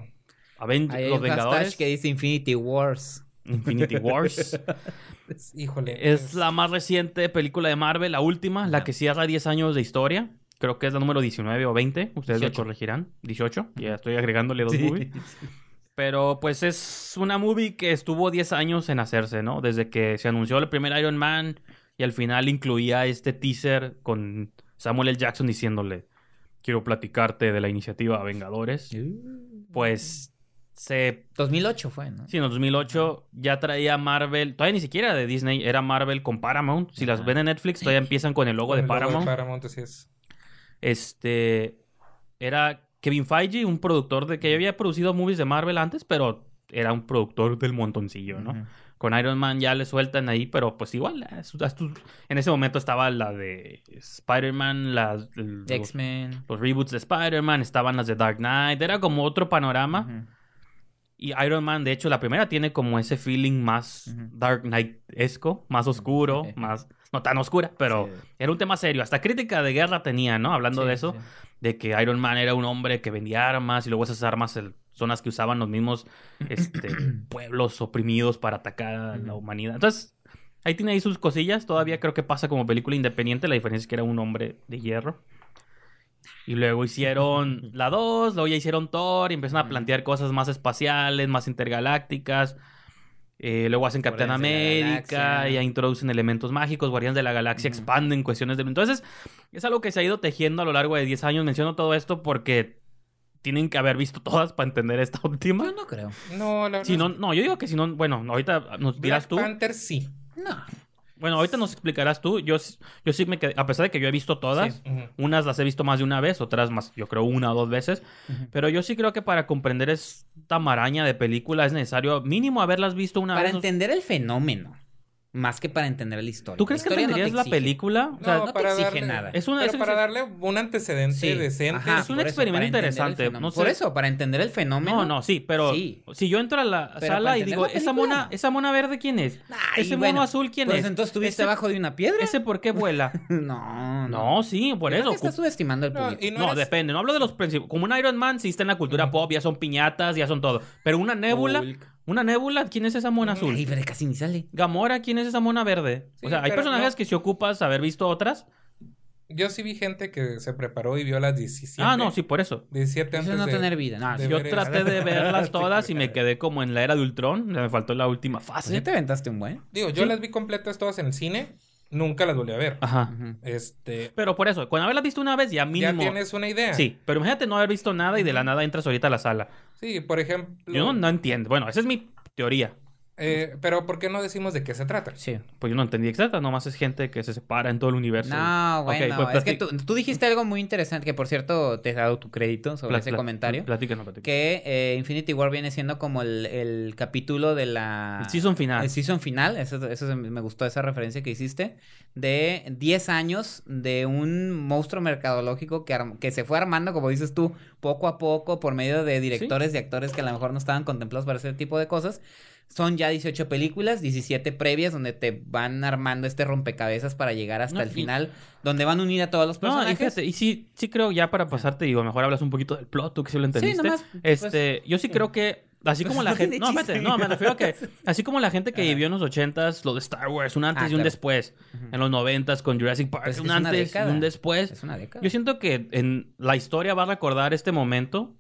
Aven- hay los un Vengadores, que dice Infinity Wars. Infinity Wars. Híjole. es la más reciente película de Marvel, la última, la que cierra 10 años de historia. Creo que es la número 19 o 20. Ustedes me 18. corregirán. 18. Ya estoy agregándole dos movies. Pero pues es una movie que estuvo 10 años en hacerse, ¿no? Desde que se anunció el primer Iron Man y al final incluía este teaser con Samuel L. Jackson diciéndole, quiero platicarte de la iniciativa Vengadores. Pues se... 2008 fue, ¿no? Sí, en el 2008 ya traía Marvel, todavía ni siquiera de Disney, era Marvel con Paramount. Si las ven en Netflix, todavía empiezan con el logo Con de el logo Paramount. Paramount, así es. Este era Kevin Feige, un productor de que había producido movies de Marvel antes, pero era un productor del montoncillo, ¿no? Con Iron Man ya le sueltan ahí, pero pues igual, en ese momento estaba la de Spider-Man, las- los, X-Men. los reboots de Spider-Man, estaban las de Dark Knight, era como otro panorama. Y Iron Man, de hecho, la primera tiene como ese feeling más. Dark Knight-esco, más oscuro, más... No tan oscura, pero Sí. era un tema serio. Hasta crítica de guerra tenía, ¿no? Hablando Sí, de eso sí. de que Iron Man era un hombre que vendía armas y luego esas armas el- son las que usaban los mismos este, pueblos oprimidos para atacar a la humanidad. Entonces, ahí tiene ahí sus cosillas. Todavía creo que pasa como película independiente. La diferencia es que era un hombre de hierro. Y luego hicieron la 2, luego ya hicieron Thor y empezaron a plantear cosas más espaciales, más intergalácticas. Eh, luego hacen Capitán América, ya introducen elementos mágicos, Guardianes de la Galaxia expanden cuestiones de... Entonces, es algo que se ha ido tejiendo a lo largo de 10 años. Menciono todo esto porque tienen que haber visto todas para entender esta última. Yo no creo. No, la verdad. Si no, no, yo digo que si no, bueno, ahorita nos dirás Black tú. Panther sí. No. Bueno, ahorita nos explicarás tú. Yo, yo sí me quedé, a pesar de que yo he visto todas, Sí. Unas las he visto más de una vez, otras más, yo creo una o dos veces. Pero yo sí creo que para comprender esta maraña de película es necesario mínimo haberlas visto una Para vez. entender el fenómeno, más que para entender la historia. ¿Tú crees que no entenderías la película? O sea, no te exige nada. Es una- pero es un- para darle un antecedente Sí, decente. ajá, Es un experimento para interesante, fenómeno. no sé. Por eso, para entender el fenómeno. No, no, sí, pero Sí. si yo entro a la Pero sala para y digo, ¿esa mona, ¿esa mona verde quién es? Ay, ¿Ese bueno, mono azul quién pues es? entonces estuviste ¿Ese- abajo de una piedra. ¿Ese por qué vuela? No, No, sí, por Yo eso. que estás subestimando al No, público. no eres- depende. No hablo de los principios. Como un Iron Man, sí está en la cultura pop, ya son piñatas, ya son todo. Pero una nébula. Una nébula, ¿quién es esa mona azul? Ay, pero casi ni sale. Gamora, ¿quién es esa mona verde? Sí, o sea, hay personajes no. que si ocupas haber visto otras. Yo sí vi gente que se preparó y vio las 17. Ah, no, sí, por eso. 17 Eso antes es no de- tener vida. No, de sí, Yo ver traté eso. de verlas todas y me quedé como en la era de Ultron. Me faltó la última fase. sí te aventaste un buen. Digo, yo Sí. las vi completas todas en el cine. Nunca las volví a ver. Ajá. Este. Pero por eso, cuando haberlas visto una vez, ya mínimo. Ya tienes una idea. Sí, pero imagínate no haber visto nada y de la nada entras ahorita a la sala. Sí, por ejemplo. Yo no, no entiendo. Bueno, esa es mi teoría. Eh, pero ¿por qué no decimos de qué se trata? Sí. Pues yo no entendí exacta, nomás es gente que se separa en todo el universo. No, bueno, pues es que tú, tú dijiste algo muy interesante, que por cierto te he dado tu crédito sobre ese pla- comentario, Platícanos, platícanos. que eh, Infinity War viene siendo como el, el capítulo de la... El season final. El season final, eso, eso se- me gustó esa referencia que hiciste, de 10 años de un monstruo mercadológico que, que se fue armando, como dices tú, poco a poco por medio de directores y actores que a lo mejor no estaban contemplados para ese tipo de cosas. Son ya 18 películas, 17 previas, donde te van armando este rompecabezas para llegar hasta No, el y- final, donde van a unir a todos los No, y personajes. fíjate, y sí, sí creo ya para pasarte, digo, mejor hablas un poquito del plot, tú que sí lo entendiste. nomás, pues, este, yo sí creo que, así como la gente, no, chiste. espérate, no, me refiero a que, así como la gente que vivió en los ochentas, lo de Star Wars, un antes Ah, y un claro. después, en los noventas con Jurassic Park, Pues es un antes y un después. Es una década. Yo siento que en la historia va a recordar este momento,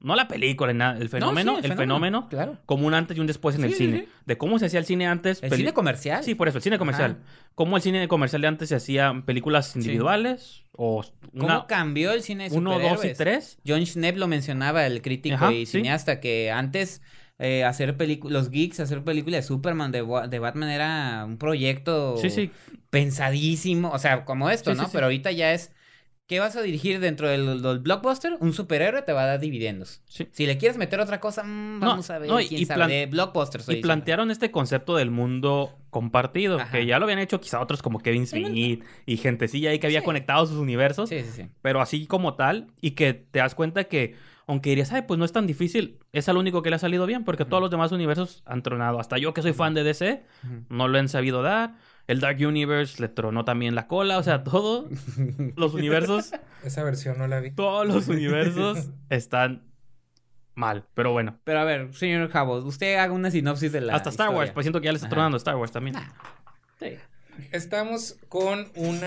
no la película, nada, el fenómeno, No, sí, el, fenómeno, Claro. como un antes y un después en el Sí, cine, sí. De cómo se hacía el cine antes, El cine comercial. Sí, por eso, el cine comercial. Cómo el cine comercial de antes se hacía películas individuales o ¿Cómo una, cambió el cine de uno, dos y tres. John Schnepp lo mencionaba, el crítico Ajá, y sí. cineasta, que antes eh, hacer películas, los geeks, hacer películas de Superman, de, de Batman era un proyecto Sí, sí. pensadísimo, o sea, como esto, Sí, sí, ¿no? sí. Pero ahorita ya es, ¿qué vas a dirigir dentro del, del blockbuster? Un superhéroe te va a dar dividendos. Sí. Si le quieres meter otra cosa, mm, No, vamos a ver, no, y- quién y sabe, plan- de Y diciendo. plantearon este concepto del mundo compartido, Ajá. que ya lo habían hecho quizá otros como Kevin Smith y gentecilla ahí que había Sí. conectado sus universos, Sí, sí, sí. pero así como tal, y que te das cuenta que, aunque dirías, ay, pues no es tan difícil, es al único que le ha salido bien, porque todos los demás universos han tronado. Hasta yo que soy fan de DC, no lo han sabido dar. El Dark Universe le tronó también la cola, o sea, todos los universos, Esa versión no la vi. todos los universos están mal, pero bueno. Pero a ver, señor Jabo, usted haga una sinopsis de la Hasta Star Wars, pues siento que ya le está Ajá. tronando Star Wars también. Sí. Estamos con una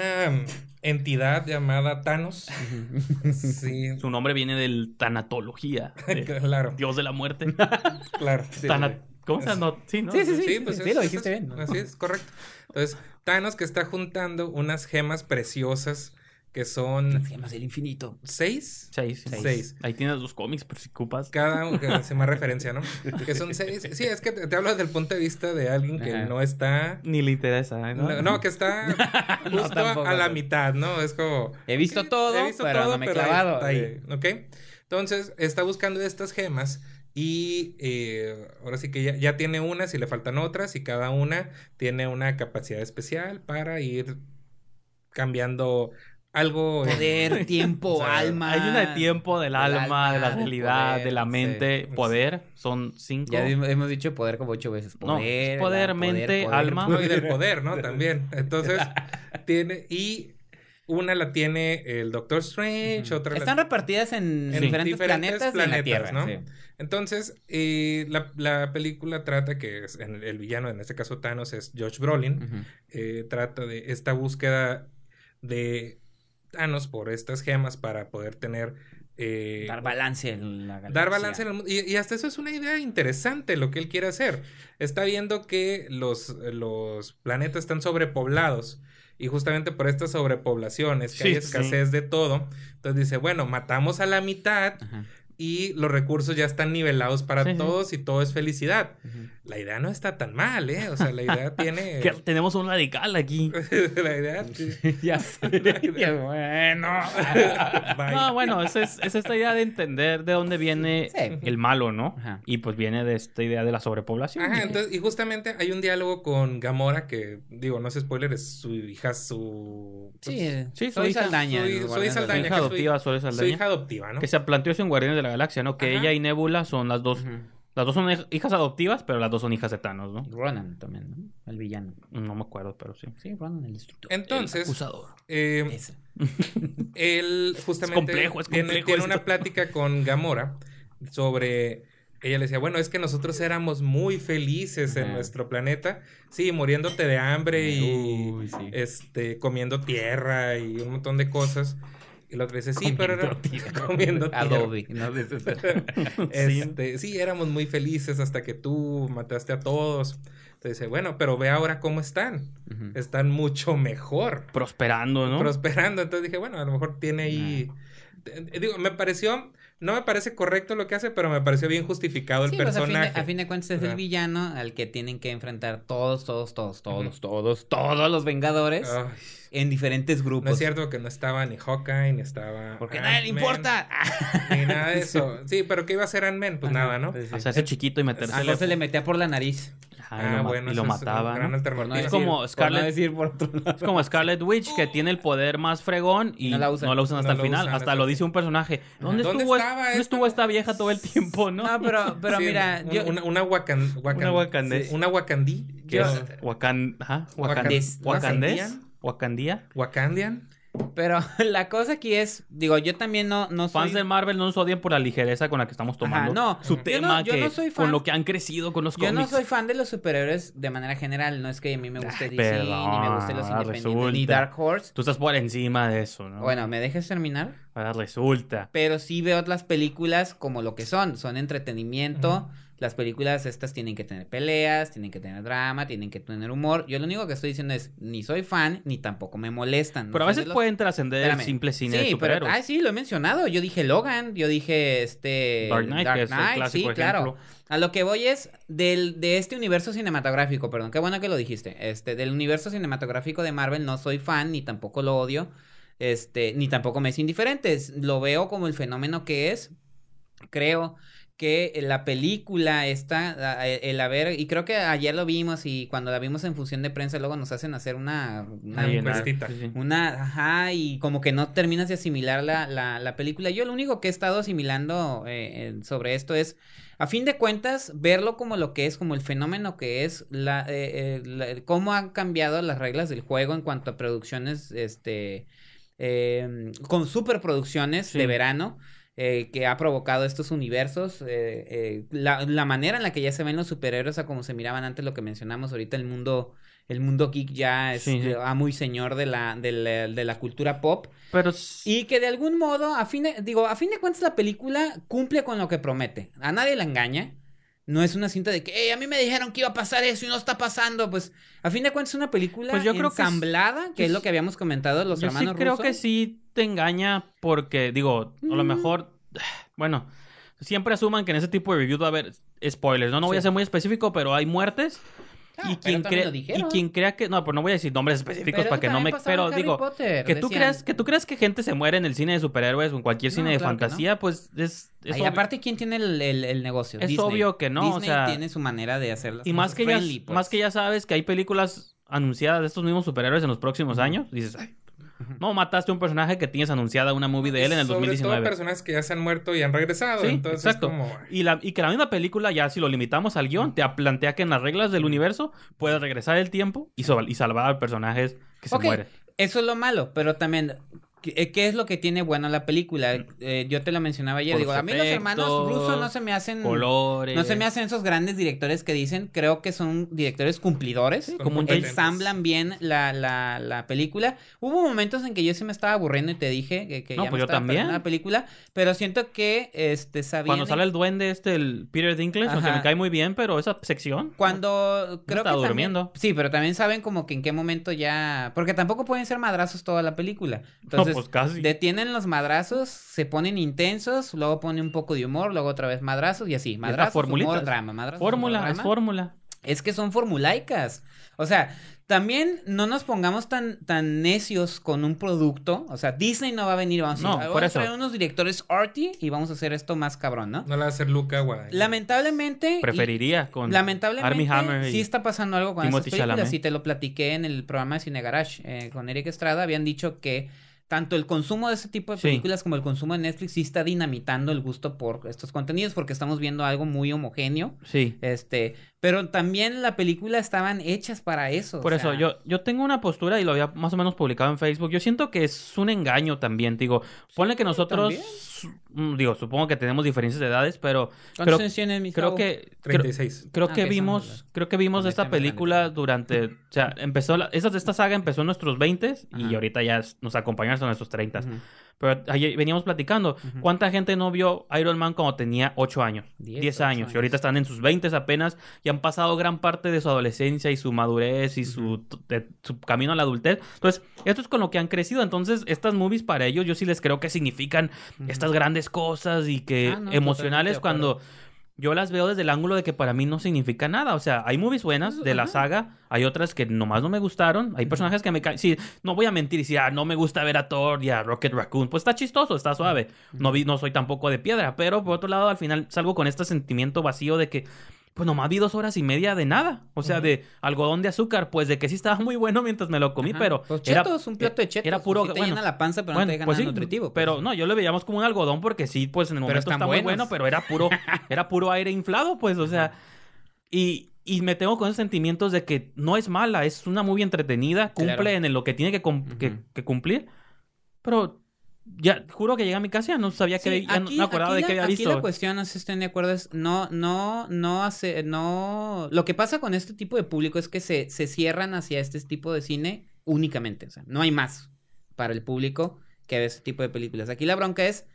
entidad llamada Thanos. Sí, Su nombre viene del tanatología, de claro, dios de la muerte. claro. Tana- ¿Cómo se llama? Sí, ¿no? Sí, sí, sí. pues sí, es- lo es- dijiste bien. Así es, correcto. Entonces, Thanos que está juntando unas gemas preciosas que son Las gemas del infinito. seis. Seis. Seis. Seis. Ahí tienes los cómics por si ocupas. Cada uno, que hace más referencia, ¿no? Que son seis. Sí, es que te, te hablo desde el punto de vista de alguien que Ajá. no está. Ni le interesa, ¿eh? ¿no? No, no, que está No, justo tampoco, a la no. mitad, ¿no? Es como. He visto sí, todo, he visto pero todo, no me he clavado. está ahí, ¿ok? Entonces, está buscando estas gemas y eh, ahora sí que ya, ya tiene unas y le faltan otras y cada una tiene una capacidad especial para ir cambiando algo. en- Poder, tiempo, O sea, alma. Hay una de tiempo, del, alma, de la realidad, poder, de la sí. mente, poder. Son cinco. Ya hemos dicho poder como ocho veces. No, Poder, la- mente, alma. No, y del poder, ¿no? También. Entonces, tiene. Y una la tiene el Doctor Strange, Ujú. otra la Están repartidas en, en diferentes, diferentes planetas, de la planetas, Tierra. ¿no? sí. Entonces, eh, la, la película trata que es- en- el villano, en este caso Thanos, es Josh Brolin. Eh, trata de esta búsqueda de Thanos por estas gemas para poder tener. eh, Dar balance en la galaxia. Dar balance en el mundo. Y, y hasta eso es una idea interesante lo que él quiere hacer. Está viendo que los, los planetas están sobrepoblados. Y justamente por esta sobrepoblación es que Sí, hay sí. escasez de todo. Entonces dice, bueno, matamos a la mitad Ajá. Y los recursos ya están nivelados para Sí, sí. todos y todo es felicidad. Ujú. La idea no está tan mal, ¿eh? O sea, la idea tiene... Que tenemos un radical aquí. la idea... ya sé. Qué bueno. No, bueno, es, es, es esta idea de entender de dónde viene Sí. el malo, ¿no? Ajá. Y pues viene de esta idea de la sobrepoblación. Ajá, entonces, y justamente hay un diálogo con Gamora que, digo, no es spoiler, es su hija, su... Sí, pues, Sí, su soy hija- Saldaña. soy- soy Saldaña, hija su- adoptiva Sol su hija adoptiva, ¿no? Que se planteó eso en Guardianes de la Galaxia, ¿no? Que Ajá. ella y Nebula son las dos. Las dos son hij- hijas adoptivas, pero las dos son hijas de Thanos, ¿no? Ronan también, ¿no? El villano. No me acuerdo, pero sí. Sí, Ronan, el destructor. Entonces, Acusador. eh, Ese. él justamente complejo, es tiene, complejo tiene una plática con Gamora sobre... Ella le decía, bueno, es que nosotros éramos muy felices en nuestro planeta. Sí, muriéndote de hambre y Uy, sí. este, comiendo tierra y un montón de cosas. Y el otro dice, sí, pero era Comiendo tierra. comiendo tierra. Adobe, ¿no? Este, sí, éramos muy felices hasta que tú mataste a todos. Entonces dice, bueno, pero ve ahora cómo están. Están mucho mejor. Prosperando, ¿no? Prosperando. Entonces dije, bueno, a lo mejor tiene ahí. Digo, me pareció. No me parece correcto lo que hace, pero me pareció bien justificado el pues, a fin, de, personaje. a fin de cuentas es el villano al que tienen que enfrentar todos, todos, todos, todos, todos, todos los Vengadores Ay, en diferentes grupos. no es cierto que no estaba ni Hawkeye, ni estaba. Porque a nadie le importa. Ni nada de eso. Sí, pero ¿qué iba a hacer Ant-Man? Pues Ajá, nada, ¿no? pues sí. Hacerse chiquito y A meterse. no se le metía por la nariz. Lo, ma- y lo es mataba. Es decir- como decir por otro lado. Es como Scarlet Witch, que tiene el poder más fregón y No no la usan. No hasta el final. usan, hasta lo dice un personaje. ¿Dónde, ¿Dónde estuvo, estaba ¿dónde esta? estuvo esta vieja todo el tiempo, no? No, pero, pero Sí, mira, un- yo, una, una wakan, wakan- Una wakandés. sí, una wakandí. que Yo- es Wakan... Ajá. Wakan- Wakandés. Wakandés. Wakandía. Wakandian. pero la cosa aquí es, digo, yo también no, no soy... Fans de Marvel no nos odian por la ligereza con la que estamos tomando no. su Yo no- tema yo que no soy fan- con lo que han crecido con los Yo cómics. no soy fan de los superhéroes de manera general, no es que a mí me guste Ay, DC, ni me gusten los independientes, ni. Dark Horse. Tú estás por encima de eso, ¿no? Bueno, ¿me dejes terminar? Ahora resulta. Pero sí veo las películas como lo que son, son entretenimiento, las películas estas tienen que tener peleas, tienen que tener drama, tienen que tener humor. Yo lo único que estoy diciendo es, ni soy fan, ni tampoco me molestan. Pero a veces pueden trascender el simple cine sí, de superhéroes. Pero, ah, sí, lo he mencionado. Yo dije Logan, yo dije este... Dark Knight, clásico sí, claro. A lo que voy es del, de este universo cinematográfico, perdón, qué bueno que lo dijiste. Este, del universo cinematográfico de Marvel no soy fan, ni tampoco lo odio. Este, ni tampoco me es indiferente. Lo veo como el fenómeno que es. Creo que la película está, el haber, y creo que ayer lo vimos y cuando la vimos en función de prensa luego nos hacen hacer una, una, una, ajá, y como que no terminas de asimilar la, la, la película. Yo lo único que he estado asimilando eh, sobre esto es, a fin de cuentas, verlo como lo que es, como el fenómeno que es, la, eh, eh, cómo han cambiado las reglas del juego en cuanto a producciones, este, con superproducciones de verano. Eh, que ha provocado estos universos, eh, eh, la, la, manera en la que ya se ven los superhéroes a como se miraban antes, lo que mencionamos ahorita, el mundo, el mundo geek ya es muy señor de la, de la, de la cultura pop. Pero... Y que de algún modo, a fin de, digo, a fin de cuentas la película cumple con lo que promete. A nadie la engaña. No es una cinta de que, a mí me dijeron que iba a pasar eso y no está pasando. Pues, a fin de cuentas, es una película pues yo creo ensamblada, que, que, es, lo que habíamos comentado los yo hermanos sí creo que sí te engaña porque, digo, a lo mm. mejor, bueno, siempre asuman que en ese tipo de review va a haber spoilers, ¿no? No voy a ser muy específico, pero hay muertes. Ah, y, quien crea, y quien crea que no, pues no voy a decir nombres específicos para que no me pero digo que tú creas que tú creas que gente se muere en el cine de superhéroes o en cualquier cine de fantasía, pues es, y aparte quién tiene el, el, negocio es obvio que no Disney o sea tiene su manera de hacerlo y más que ya pues. más que ya sabes que hay películas anunciadas de estos mismos superhéroes en los próximos años dices ay no, mataste a un personaje que tienes anunciada una movie de él en el 2019. Sobre todo personas que ya se han muerto y han regresado. entonces exacto. Y, la, y que la misma película, ya si lo limitamos al guion, te plantea que en las reglas del universo puedes regresar el tiempo y, y salvar a personajes que se mueren. Eso es lo malo, pero también eh, ¿Qué es lo que tiene bueno la película? Eh, yo te lo mencionaba ayer. digo, a mí los hermanos rusos no se me hacen. Colores. No se me hacen esos grandes directores que dicen. Creo que son directores cumplidores. como ensamblan bien la, la, la, película. Hubo momentos en que yo sí me estaba aburriendo y te dije que, que no, ya pues me yo también. la película. Pero siento que este sabía. Cuando sale el duende, este, el Peter Dinklage, aunque me cae muy bien, pero esa sección. Cuando. Creo estaba que. durmiendo. sí, pero también saben como que en qué momento ya. Porque tampoco pueden ser madrazos toda la película. Entonces, pues casi tienen los madrazos, se ponen intensos, luego pone un poco de humor, luego otra vez madrazos y así. Madrazos, humor, drama, madrazos, Fórmula, es fórmula. Es que son formulaicas. O sea, también no nos pongamos tan, tan necios con un producto. O sea, Disney no va a venir, vamos, a, vamos a traer unos directores arty y vamos a hacer esto más cabrón, ¿no? No la va a hacer Luca, güey. Lamentablemente. Preferiría con lamentablemente, Hammer sí está pasando algo con Timothy esas películas. Sí te lo platiqué en el programa de Cine Garage eh, con Eric Estrada. Habían dicho que tanto el consumo de ese tipo de películas como el consumo de Netflix sí está dinamitando el gusto por estos contenidos porque estamos viendo algo muy homogéneo. Sí. Este, pero también la película estaban hechas para eso. Por eso, yo, yo tengo una postura y lo había más o menos publicado en Facebook. Yo siento que es un engaño también, digo. Ponle que nosotros, mm, digo, supongo que tenemos diferencias de edades, pero creo, creo que 36. Creo, ah, que vimos, creo que vimos esta película durante, o sea, empezó la, esa, esta saga empezó en nuestros 20 y ahorita ya nos acompaña hasta nuestros 30. Pero ayer veníamos platicando, ¿cuánta gente no vio Iron Man cuando tenía 8 años? 10, años. Y ahorita están en sus 20 apenas y han pasado gran parte de su adolescencia y su madurez y su, su, camino a la adultez. Entonces, esto es con lo que han crecido. Entonces, estas movies para ellos yo sí les creo que significan estas grandes cosas y que ah, emocionales cuando yo las veo desde el ángulo de que para mí no significa nada. O sea, hay movies buenas de la saga, hay otras que nomás no me gustaron, hay personajes que me caen. Sí, no voy a mentir y decir, ah, no me gusta ver a Thor y a Rocket Raccoon. Pues está chistoso, está suave. No, vi, no soy tampoco de piedra, pero por otro lado, al final salgo con este sentimiento vacío de que pues nomás vi dos horas y media de nada. O sea, de algodón de azúcar, pues de que sí estaba muy bueno mientras me lo comí, pero. Pues era, un plato de chetos. Era puro. Pues te llena la panza, pero no te deja pues nutritivo. Pues. Pero no, yo lo veíamos como un algodón porque sí, pues en el momento está muy bueno, pero era puro, era puro aire inflado, pues, o sea. Y, y me tengo con esos sentimientos de que no es mala, es una muy entretenida, cumple en lo que tiene que, que cumplir. Pero ya, juro que llegué a mi casa no sabía que, ya no me acordaba de qué había visto. Aquí la cuestión, no sé si estén de acuerdo, es no, no, no hace, no... Lo que pasa con este tipo de público es que se, se cierran hacia este tipo de cine únicamente, o sea, no hay más para el público que ve este tipo de películas. Aquí la bronca es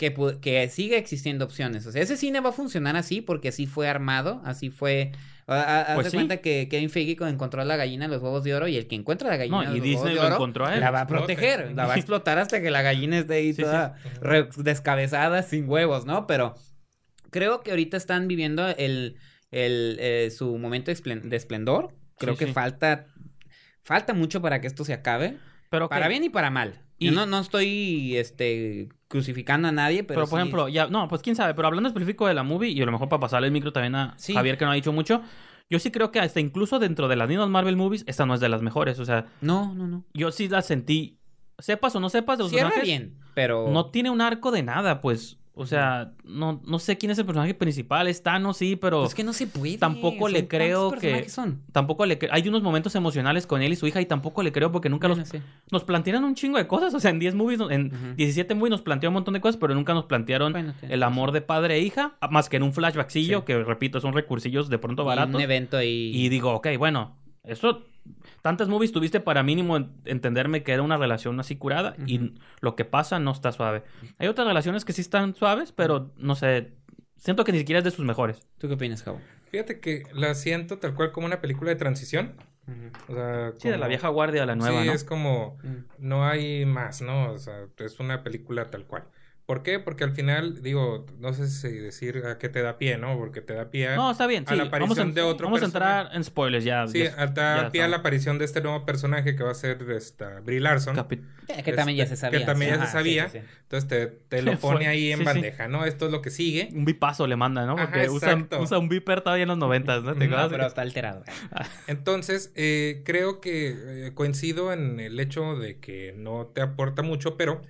que, que siga existiendo opciones. O sea, ese cine va a funcionar así porque así fue armado, así fue... a- a- Haz Pues de sí. cuenta que Kevin Feige encontró la gallina de los huevos de oro y el que encuentra la gallina No, y los Disney huevos de lo oro encontró a él. la va a proteger, la va a explotar hasta que la gallina esté ahí Sí, toda re- descabezada, sin huevos, ¿no? Pero creo que ahorita están viviendo el, el, eh, su momento de esplen- de esplendor. Creo Sí, que sí. falta, falta mucho para que esto se acabe. Pero, Para bien y para mal. Y- Yo no, no estoy este, crucificando a nadie, pero, Pero, por sí- ejemplo, ya, no, pues quién sabe, pero hablando específico de la movie, y a lo mejor para pasarle el micro también a Sí. Javier, que no ha dicho mucho, yo sí creo que hasta incluso dentro de las mismas Marvel movies, esta no es de las mejores. O sea, No, no, no. yo sí la sentí, sepas o no sepas de los Cierra personajes, bien, pero... no tiene un arco de nada, pues. O sea, no, no sé quién es el personaje principal, es Thanos, sí, pero Es que no se puede. tampoco son- le creo ¿cuántos que- son? tampoco le Hay unos momentos emocionales con él y su hija y tampoco le creo porque nunca Bueno, los... sí. Nos plantearon un chingo de cosas, o sea, en 10 movies, en Ujú. 17 movies nos planteó un montón de cosas, pero nunca nos plantearon Bueno, el amor de padre e hija, más que en un flashbackcillo, Sí. que repito, son recursillos de pronto Y baratos. un evento ahí. Y digo, ok, bueno, eso. Tantas movies tuviste para mínimo en- entenderme que era una relación así curada y lo que pasa no está suave. Hay otras relaciones que sí están suaves, pero no sé. Siento que ni siquiera es de sus mejores. ¿Tú qué opinas, Javo? Fíjate que la siento tal cual como una película de transición. O sea, Sí, de la vieja guardia a la nueva, sí, ¿no? es como no hay más, ¿no? O sea, es una película tal cual. ¿Por qué? Porque al final, digo, no sé si decir a qué te da pie, ¿no? Porque te da pie a, No, está bien. a Sí, la vamos, aparición a, de otro vamos a entrar en spoilers ya. Sí, ya- ya pie a la aparición de este nuevo personaje que va a ser esta Brie Larson. Capi- que también ya Este, se sabía. que también ya se sabía. sí, sí, sí. Entonces te, te lo pone ahí en sí, sí. bandeja, ¿no? Esto es lo que sigue. Un bipazo le manda, ¿no? Ajá, Porque usa, un viper todavía en los noventas, ¿no? ¿Te. No, pero está alterado. Entonces, eh, creo que eh, coincido en el hecho de que no te aporta mucho, pero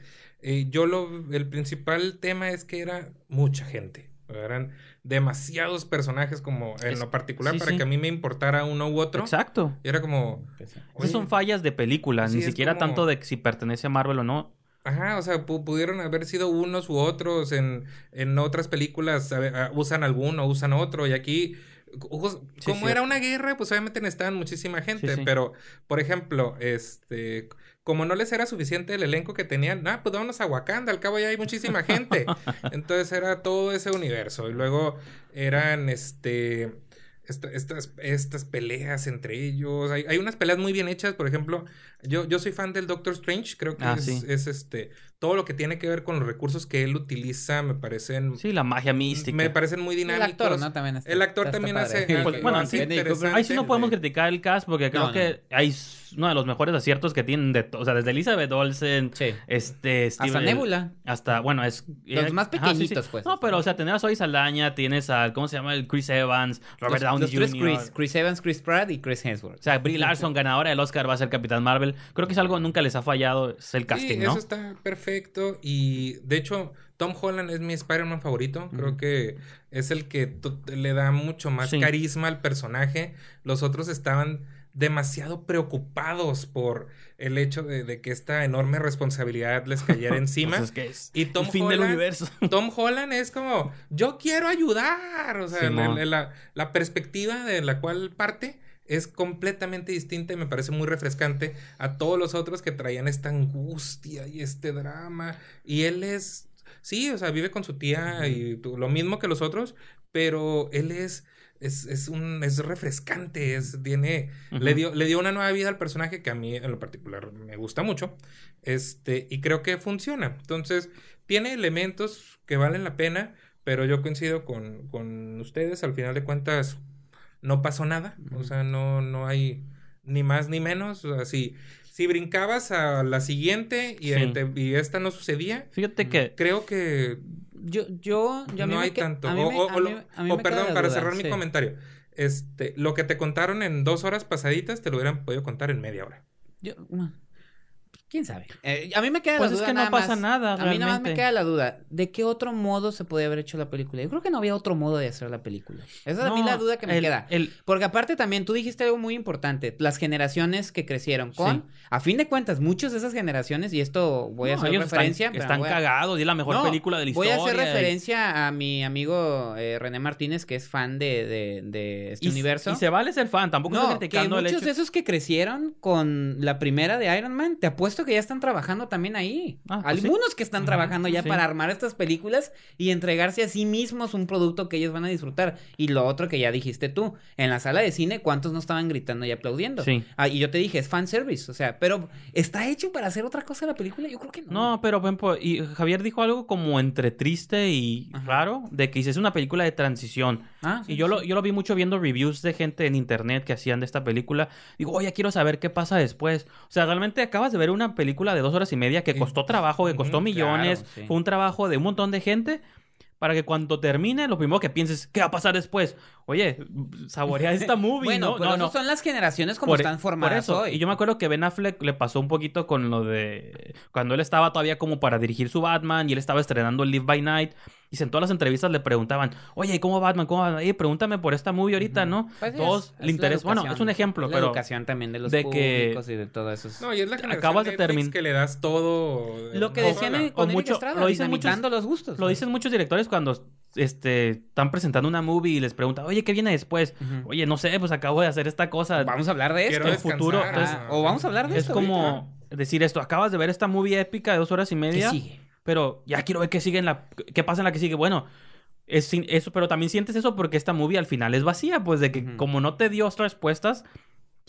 eh, yo lo, el principal tema es que era mucha gente. Eran demasiados personajes como en Es- lo particular sí, para sí. que a mí me importara uno u otro. Exacto. Y era como, Esas son fallas de película, Sí, ni siquiera como- tanto de si pertenece a Marvel o no. Ajá, o sea, pu- pudieron haber sido unos u otros. En, en otras películas a ah, usan alguno, usan otro. Y aquí, como sí. era una guerra, pues obviamente necesitaban muchísima gente. Sí, sí. Pero, por ejemplo, este, como no les era suficiente el elenco que tenían, ah, pues vámonos a Wakanda, al cabo ya hay muchísima gente. Entonces era todo ese universo. Y luego eran, este, esta- estas, estas peleas entre ellos. Hay, hay unas peleas muy bien hechas, por ejemplo, yo, yo soy fan del Doctor Strange, creo que Ah, es, sí. es, este, todo lo que tiene que ver con los recursos que él utiliza me parecen, Sí, la magia mística. me parecen muy El dinámicos. actor, ¿no? También está- El actor está- también está hace, Pues, bueno, sí, interesante. Ahí sí no podemos criticar el cast porque creo No, no, que hay uno de los mejores aciertos que tienen de, o sea, desde Elizabeth Olsen, Sí. este, Hasta Steven- Nebula. hasta, bueno, es Los más pequeñitos, pues. No, pero o sea, tener a Zoe Saldaña, tienes al ¿cómo se llama? El Chris Evans, Robert los, Downey los tres Jr. Chris, Chris Evans, Chris Pratt y Chris Hemsworth. O sea, Brie Larson, ganadora del Oscar, va a ser Capitán Marvel. Creo que es algo nunca les ha fallado, es el casting, sí, ¿no? eso está perfecto. Y de hecho, Tom Holland es mi Spider-Man favorito. Creo que es el que le da mucho más Sí. carisma al personaje. Los otros estaban demasiado preocupados por el hecho de, de que esta enorme responsabilidad les cayera encima. Pues es que es y Tom el fin del Holland- universo. Tom Holland es como, yo quiero ayudar. O sea, la- la perspectiva de la cual parte es completamente distinta y me parece muy refrescante a todos los otros que traían esta angustia y este drama. Y él es, sí, o sea, vive con su tía y lo mismo que los otros, pero él es... Es, es un es refrescante, es, tiene, le dio, le dio una nueva vida al personaje que a mí en lo particular me gusta mucho. Este, y creo que funciona. Entonces, tiene elementos que valen la pena, pero yo coincido con, con ustedes. Al final de cuentas, no pasó nada. O sea, no, no hay ni más ni menos. O sea, si, si brincabas a la siguiente y, Sí. te- y esta no sucedía, Fíjate que creo que Yo, yo, yo a mí no me hay que- tanto. a mí O, me- o- a o lo- mí- a mí o me queda perdón, para duda, cerrar mi comentario. Este, lo que te contaron en dos horas pasaditas, te lo hubieran podido contar en media hora. Yo, ¿Quién sabe? Eh, a mí me queda Pues la es duda que no nada pasa más- nada, A mí nada más me queda la duda. ¿De qué otro modo se podía haber hecho la película? Yo creo que no había otro modo de hacer la película. Esa es a mí la duda que me el- queda. el- Porque aparte también tú dijiste algo muy importante. Las generaciones que crecieron con... Sí. A fin de cuentas, muchas de esas generaciones, y esto voy a hacer referencia... Están, están voy a- cagados y es la mejor No, película de la Voy historia. a hacer y- referencia a mi amigo eh, René Martínez, que es fan de, de, de este y, universo. Y se vale ser fan, tampoco estoy que criticando el muchos hecho. de esos que crecieron con la primera de Iron Man, te apuesto que ya están trabajando también ahí. Ah, pues sí. Algunos que están trabajando ya sí. para armar estas películas y entregarse a sí mismos un producto que ellos van a disfrutar. Y lo otro que ya dijiste tú, en la sala de cine, ¿cuántos no estaban gritando y aplaudiendo? Sí. Ah, y yo te dije, es fanservice, o sea, pero ¿está hecho para hacer otra cosa la película? Yo creo que no. No, pero y Javier dijo algo como entre triste y Ajá. raro, de que es una película de transición. Ah, sí, Y yo lo, yo lo vi mucho viendo reviews de gente en internet que hacían de esta película. Digo, oye, quiero saber qué pasa después. O sea, realmente acabas de ver una película de dos horas y media que costó trabajo, que costó millones, claro, sí. fue un trabajo de un montón de gente. Para que cuando termine, lo primero que pienses, ¿qué va a pasar después? Oye, saborea esta movie, Bueno, ¿no? pero no, no. son las generaciones como Por- están formadas por eso. hoy. Y yo me acuerdo que Ben Affleck le pasó un poquito con lo de cuando él estaba todavía como para dirigir su Batman y él estaba estrenando Live by Night. Y en todas las entrevistas le preguntaban, oye, ¿cómo Batman? ¿Cómo Batman? Oye, pregúntame por esta movie ahorita, ¿no? Pues Todos es- le es interesa. Bueno, es un ejemplo, Es la pero educación también de los de que- y de todo eso. No, y es la generación Acabas de Netflix termin- que le das todo. Lo que decían en- con mucho- Estrada, lo dicen dinamitando los gustos. lo dicen muchos directores cuando este, están presentando una movie y les preguntan, oye, ¿qué viene después? Oye, no sé, pues acabo de hacer esta cosa. Vamos a hablar de esto. El futuro, ah, o vamos a hablar de es esto como ahorita. decir esto, acabas de ver esta movie épica de dos horas y ¿Qué media. sigue? Pero ya quiero ver qué sigue en la. qué pasa en la que sigue. Bueno, es eso, pero también sientes eso porque esta movie al final es vacía, pues de que como no te dio otras respuestas,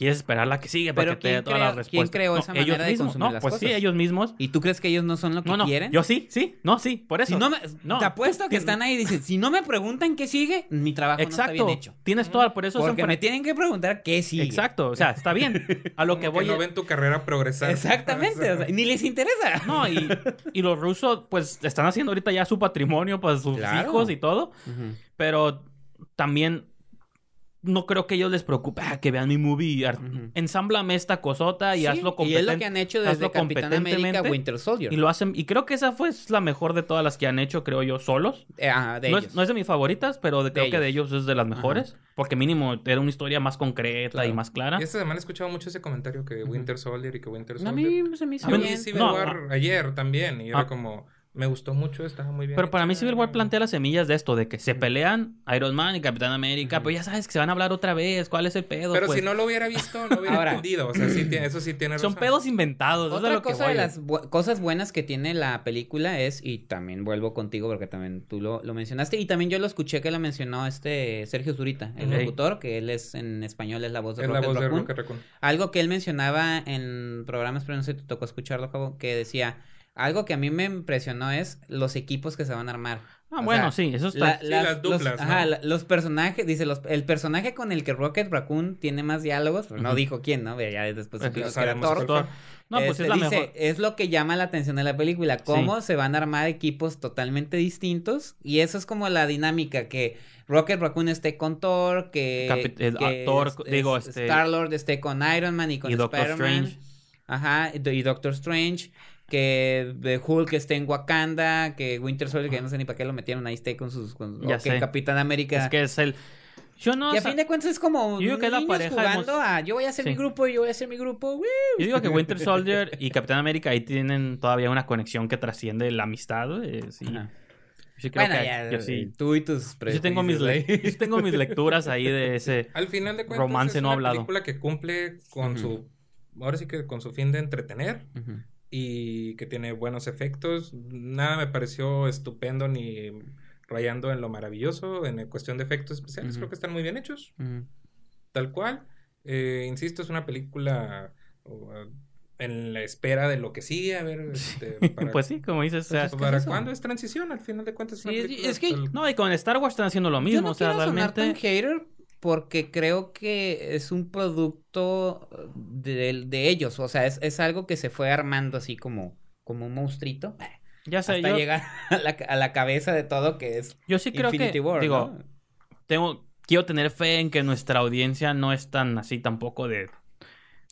quieres esperar la que sigue para que te dé ¿quién todas las quién respuestas. creó esa ellos manera de consumir no, las pues sí, ellos mismos. ¿Y tú crees que ellos no son lo que No, no, quieren? yo sí, sí, no, sí, por eso. Si no me, No, te apuesto que están ahí y dicen, si no me preguntan qué sigue, mi trabajo no está bien hecho. tienes toda, por eso son Porque fra- me tienen que preguntar qué sigue. Exacto, o sea, está bien. A lo Como que voy no es- ven tu carrera progresar. Exactamente, o sea, ni les interesa. No, y, y los rusos, pues, están haciendo ahorita ya su patrimonio para sus Claro. hijos y todo. Pero también no creo que a ellos les preocupe ah, que vean mi movie. Ujú. Ensámblame esta cosota y Sí, hazlo y es competente. lo que han hecho desde hazlo Capitán América competentemente. Winter Soldier. Y lo hacen. Y creo que esa fue la mejor de todas las que han hecho, creo yo, solos. Eh, ajá, de no, ellos. es, no es de mis favoritas, pero de- creo que de ellos es de las mejores. Porque mínimo era una historia más concreta y más clara. Y esta semana he escuchado mucho ese comentario que. Winter Soldier y que Winter No, a Soldier. mí se me hizo Yo A mí- bien. Civil no, War ayer también y era Ah. como, me gustó mucho, estaba muy bien. Pero para mí. Civil War plantea las semillas de esto, de que se pelean Iron Man y Capitán América, Ujú. pero ya sabes que se van a hablar otra vez, ¿cuál es el pedo? Pero Pues, si no lo hubiera visto, no hubiera Ahora. entendido. O sea, sí, tiene- eso sí tiene Son razón. pedos inventados, es Otra que cosa de las bu- cosas buenas que tiene la película es, y también vuelvo contigo porque también tú lo, lo mencionaste, y también yo lo escuché que lo mencionó este Sergio Zurita, el Ok. locutor, que él es en español, es la voz de Es la Rocket voz de Raccoon. Rocket Raccoon. Algo que él mencionaba en programas, pero no sé si te tocó escucharlo, Javo, que decía, algo que a mí me impresionó es los equipos que se van a armar. Ah, O bueno, sea, sí, eso está. La- Sí, las, las los- duplas, ¿no? ajá, los personajes, dice, los, el personaje con el que Rocket Raccoon tiene más diálogos, no dijo quién, ¿no? Ya después Pues, supimos ya que era Thor. No, pues Este, es la dice, mejor. Es lo que llama la atención de la película, cómo se van a armar equipos totalmente distintos y eso es como la dinámica que Rocket Raccoon esté con Thor, que, Capi- que Thor, es- digo, es- este- Star-Lord esté con Iron Man y con Y Doctor Spider-Man. Strange. Ajá, y Doctor Strange, que de Hulk esté en Wakanda, que Winter Soldier, que no sé ni para qué lo metieron ahí, esté con sus... Con, Ya o que sé. Capitán América... Es que es el. Yo no. y a fin de cuentas es como yo digo que es la niños pareja jugando hemos- a yo voy a hacer Sí. mi grupo y yo voy a hacer mi grupo. Yo digo que Winter Soldier y Capitán América ahí tienen todavía una conexión que trasciende la amistad. eh, sí. Ajá. Yo sí creo Bueno, que ya, yo sí. tú y tus Yo tengo mis, le- yo tengo mis lecturas ahí de ese. Al final de cuentas, Romance es no una hablado. película que cumple con su. Ahora sí que con su fin de entretener Ujú. Y que tiene buenos efectos. Nada me pareció estupendo ni rayando en lo maravilloso. En cuestión de efectos especiales, creo que están muy bien hechos. Tal cual. Eh, insisto, es una película uh, en la espera de lo que sigue. A ver, este, para, Pues sí, como dices. o sea, es que ¿para es cuándo es transición? Al final de cuentas, es una Sí, es- que- tal- No, y con Star Wars están haciendo lo Yo mismo. no o sea, quiero sonar tan realmente. hater porque creo que es un producto de, de ellos. O sea, es, es algo que se fue armando así como, como un monstruito. Ya sé, hasta yo, llegar a la, a la cabeza de todo que es yo sí creo Infinity que. War, digo, ¿no? tengo. Quiero tener fe en que nuestra audiencia no es tan así tampoco de.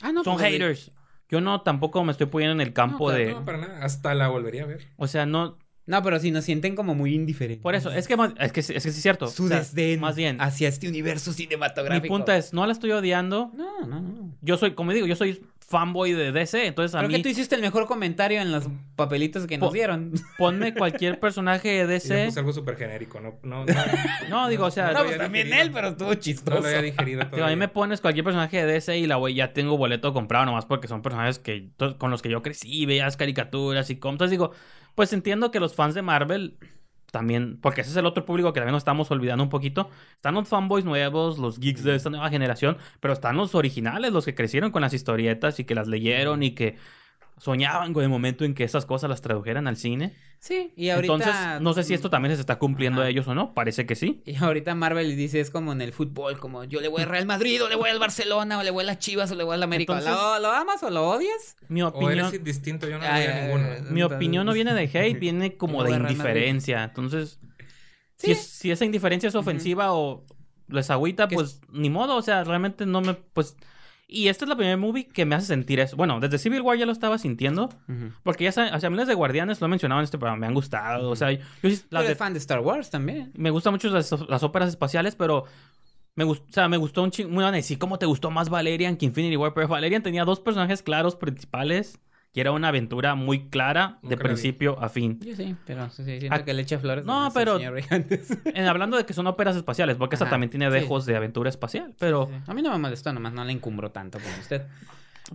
Ah, no, Son pues, haters. Yo no tampoco me estoy poniendo en el campo claro, de. No, para nada. Hasta la volvería a ver. O sea, no. No, pero si nos sienten como muy indiferentes. Por eso, es que, más- es que, es que sí es cierto. Su o sea, desdén Más bien, hacia este universo mi cinematográfico. punto es, no la estoy odiando. No, no, no. Yo soy, como digo, yo soy fanboy de DC, entonces a Creo mí que tú hiciste el mejor comentario en los papelitos que nos Po- dieron. ponme cualquier personaje de DC. puse algo súper genérico, no, no, no, No, digo, o sea, no pues también digerido. él, pero estuvo No chistoso. lo había digerido Digo, a mí me pones cualquier personaje de DC y la güey ya tengo boleto comprado nomás porque son personajes que con los que yo crecí, veías caricaturas y cómo. Entonces digo, pues entiendo que los fans de Marvel también, porque ese es el otro público que también nos estamos olvidando un poquito. Están los fanboys nuevos, los geeks de esta nueva generación, pero están los originales, los que crecieron con las historietas y que las leyeron y que soñaban con el momento en que esas cosas las tradujeran al cine. Sí, y ahorita... Entonces, no sé si esto también se está cumpliendo Ajá. a ellos o no, parece que sí. Y ahorita Marvel dice, es como en el fútbol, como yo le voy al Real Madrid, o le voy al Barcelona, o le voy a las Chivas, o le voy al América. Entonces- ¿Lo, lo amas o lo odias? Mi O opinión... eres distinto, yo no Ay, voy a ay, ninguno. Mi opinión no viene de hate, viene como de indiferencia. Entonces, Sí. si, es- si esa indiferencia es ofensiva o les agüita, pues ni modo. O sea, realmente no me. Pues. Y esta es la primera movie que me hace sentir eso. Bueno, desde Civil War ya lo estaba sintiendo. Porque ya saben, o sea, miles de guardianes lo he mencionado en este programa, me han gustado. O sea, yo, eres de- fan de Star Wars también. me gustan mucho las, las óperas espaciales, pero. Me gustó, o sea, me gustó un chingo. Muy van a decir, ¿cómo te gustó más Valerian que Infinity War? Pero Valerian tenía dos personajes claros principales. Y era una aventura muy clara de la principio a fin. Yo sí, pero sí, sí, siento Ah, que le echa flores. no, pero-. En- hablando de que son óperas espaciales, porque esa también tiene sí. dejos de aventura espacial. Pero, Sí, sí. A mí no me molestó, nomás no le encumbró tanto como usted.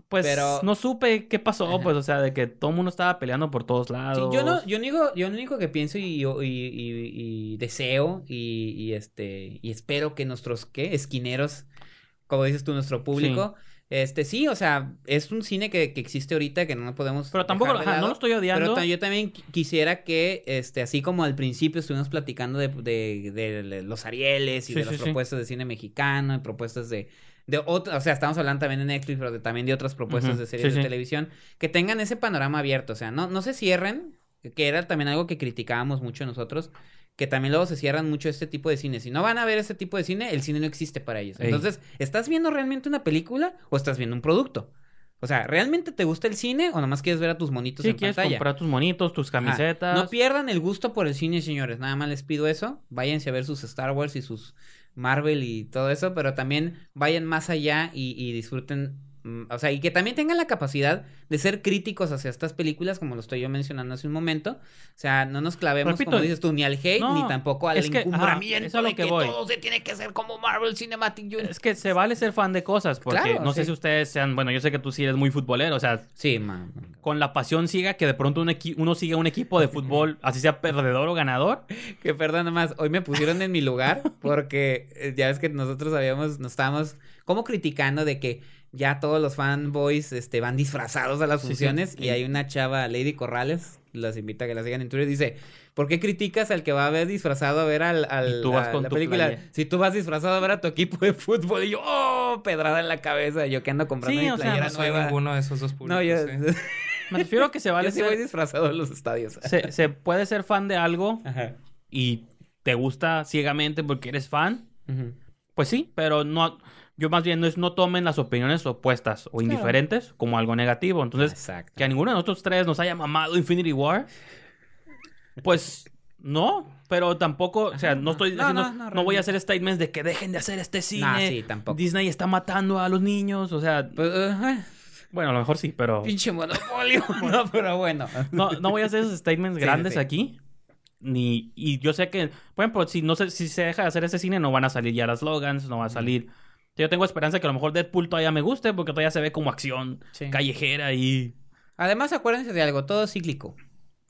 pues, Pero- no supe qué pasó, Ajá. pues, o sea, de que todo el mundo estaba peleando por todos Sí, lados. yo no, yo único, yo lo único que pienso y, y, y- y deseo y, y, este y espero que nuestros ¿qué? esquineros, como dices tú, nuestro público, este sí, o sea, es un cine que, que existe ahorita que no podemos. Pero tampoco, dejar de ajá, no lo estoy odiando. Pero yo también qui- quisiera que, este, así como al principio estuvimos platicando de, de- de los Arieles y Sí, de sí, las sí. propuestas de cine mexicano y propuestas de, de otras, o sea, estamos hablando también de Netflix, pero de- también de otras propuestas de series de televisión, que tengan ese panorama abierto, o sea, no, no se cierren, que era también algo que criticábamos mucho nosotros, que también luego se cierran mucho este tipo de cine. Si no van a ver este tipo de cine, el cine no existe para ellos. Ey. Entonces, ¿estás viendo realmente una película o estás viendo un producto? O sea, ¿realmente te gusta el cine o nomás quieres ver a tus monitos Sí, en quieres pantalla? comprar tus monitos, tus camisetas. No pierdan el gusto por el cine, señores. Nada más les pido eso. Váyanse a ver sus Star Wars y sus Marvel y todo eso, pero también vayan más allá y, y disfruten. Mm, O sea, y que también tengan la capacidad de ser críticos hacia estas películas, como lo estoy yo mencionando hace un momento. O sea, no nos clavemos, Repito, como dices tú, ni al hate, no, ni tampoco al es que, ajá, encumbramiento es lo de que que, voy. todo se tiene que hacer como Marvel Cinematic Universe. Es que se vale ser fan de cosas, porque Claro, no sé si ustedes sean, bueno, yo sé que tú sí eres muy futbolero, o sea, Sí, man. con la pasión ciega que de pronto un uno sigue un equipo de fútbol, así sea perdedor o ganador. Que perdón nomás, hoy me pusieron en mi lugar porque eh, ya ves que nosotros habíamos, nos estábamos como criticando de que ya todos los fanboys este, van disfrazados a las Sí, sí. funciones y hay una chava, Lady Corrales, las invita a que la sigan en Twitter, dice, ¿por qué criticas al que va a ver disfrazado a ver al, al- Y tú vas a con la tu película? playa. Si tú vas disfrazado a ver a tu equipo de fútbol y yo, ¡oh! Pedrada en la cabeza, yo que ando comprando Sí, mi o sea, playera No soy nueva. ninguno de esos dos públicos. No, yo, ¿eh? Me refiero a que se vale yo sí voy ser, disfrazado a los estadios. se, se puede ser fan de algo Ajá. y te gusta ciegamente porque eres fan, pues sí, pero no, yo más bien no es no tomen las opiniones opuestas o indiferentes como algo negativo. Entonces, Exacto. que a ninguno de nosotros tres nos haya mamado Infinity War, pues no, pero tampoco, o sea, no estoy no, no, no, no, voy a hacer statements de que dejen de hacer este cine. Nah, sí, tampoco. Disney está matando a los niños, o sea, Pues, bueno, a lo mejor sí, pero Pinche monopolio. no, pero bueno. no, no voy a hacer esos statements Sí, grandes sí. aquí. Ni, y yo sé que, por ejemplo, si no sé, si se deja de hacer ese cine, no van a salir ya las slogans, no va a salir. Yo tengo esperanza que a lo mejor Deadpool todavía me guste, porque todavía se ve como acción Sí. callejera y. Además, acuérdense de algo, todo es cíclico.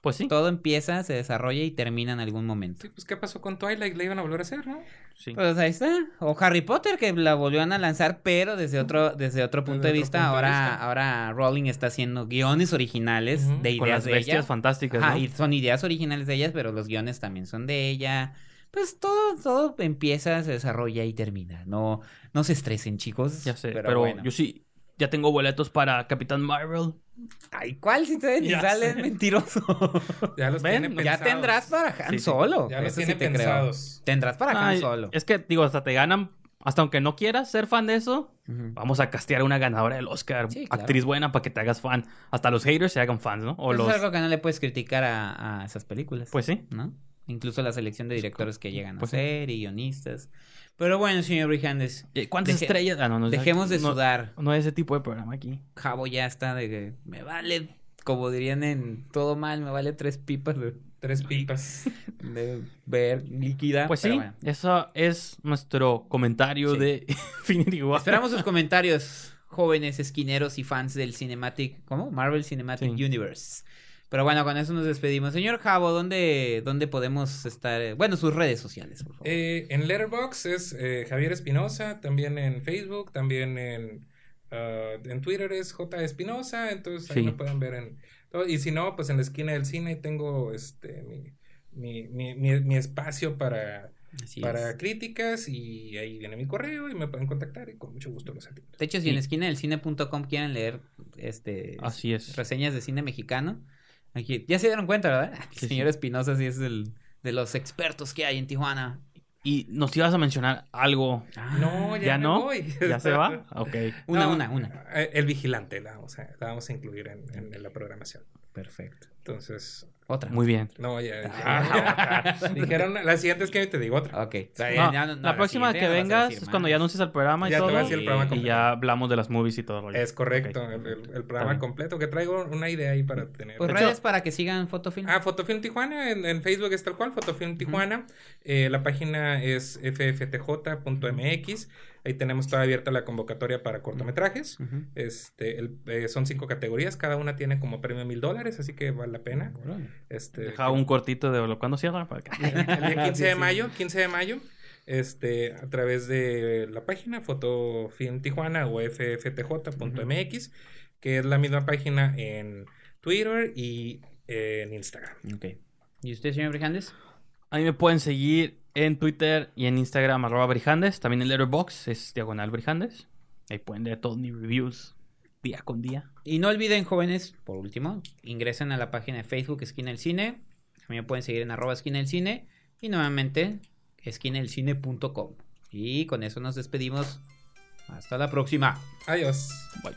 Pues sí. Todo empieza, se desarrolla y termina en algún momento. Sí, pues ¿qué pasó con Twilight? Le iban a volver a hacer, ¿no? sí. Pues ahí está. O Harry Potter, que la volvieron a lanzar, pero desde otro, desde otro punto de otro vista. punto de ahora, vista. ahora Rowling está haciendo guiones originales de Con ideas las de bestias ella. fantásticas, Ajá, ¿no? y son ideas originales de ellas, pero los guiones también son de ella. Pues todo, todo empieza, se desarrolla y termina. No, no se estresen, chicos. Ya sé, pero, pero, bueno. yo sí. Ya tengo boletos para Capitán Marvel. Ay, ¿cuál si te ni Ya sale sé. mentiroso? Ya los Ven, tiene ya pensados. tendrás para Han Sí, sí. Solo. Ya los sí tiene creo. pensados. Tendrás para Han Solo. Es que, digo, hasta te ganan. Hasta aunque no quieras ser fan de eso, vamos a castear una ganadora del Oscar. Sí, claro. Actriz buena para que te hagas fan. Hasta los haters se hagan fans, ¿no? O Eso los. es algo que no le puedes criticar a, a esas películas. Pues sí. ¿no? Incluso la selección de directores que llegan a Pues ser y guionistas. Pero bueno, señor Brijandes, Eh, ¿Cuántas Deje- estrellas? Ah, no, no, dejemos de no- sudar. No es ese tipo de programa aquí. Javo ya está de que me vale, como dirían en todo mal, me vale tres pipas de, Tres pipas. de ver líquida. Pues sí, bueno. eso es nuestro comentario Sí. de Infinity War. Esperamos sus comentarios, jóvenes esquineros y fans del Cinematic, ¿cómo? Marvel Cinematic Sí. Universe. Pero bueno, con eso nos despedimos. Señor Javo, ¿dónde, dónde podemos estar? Bueno, sus redes sociales, por favor. Eh, en Letterboxd es eh, Javier Espinosa, también en Facebook, también en, ah, en Twitter es J Espinosa, entonces ahí Sí. me pueden ver en todo. Y si no, pues en la esquina del cine tengo este mi, mi, mi, mi- mi espacio para, Así para es. críticas y ahí viene mi correo y me pueden contactar y con mucho gusto los atiendo. De hecho, si en esquina del cine.com quieren leer este Así es. reseñas de cine mexicano, aquí ya se dieron cuenta, ¿verdad? El Sí, señor Espinosa sí es el de los expertos que hay en Tijuana. Y nos ibas a mencionar algo. No, ya, ¿Ya me no? voy. ¿Ya se va? Ok. Una, No, una, una. eh, El vigilante la vamos a, la vamos a incluir en, en- en la programación. Perfecto. Entonces, Otra. Muy bien. no, ya. Ah, Dijeron, la siguiente es que te digo otra. Ok. sea, No, Ya no- no, la próxima que vengas decir es cuando ya anuncies el programa y Ya te todo. voy a decir el programa y completo. ya hablamos de las movies y todo. rollo. Es correcto, el, el- el programa completo, que traigo una idea ahí para tener. Pues redes para que sigan Fotofilm. Ah, Fotofilm Tijuana, en, en Facebook es tal cual, Fotofilm Tijuana. Eh, la página es fftj.mx. Ahí tenemos toda abierta la convocatoria para cortometrajes. Este, el- eh, son cinco categorías, cada una tiene como premio mil dólares, así que vale la pena. Este, Deja un cortito de cuando cierra para que... el día 15 Sí, de mayo, 15 de mayo, este, a través de la página Fotofilm Tijuana o fftj.mx, que es la misma página en Twitter y en Instagram. Ok. ¿Y usted, señor Brijandes? A mí me pueden seguir en Twitter y en Instagram, arroba Brijandes. También en Letterboxd es diagonal Brijandes. Ahí pueden leer todos mis reviews día con día. Y no olviden, jóvenes, por último, ingresen a la página de Facebook Esquina del Cine. A mí me pueden seguir en arroba esquina del cine. Y nuevamente, esquinaelcine.com. Y con eso nos despedimos. Hasta la próxima. Adiós. Bye.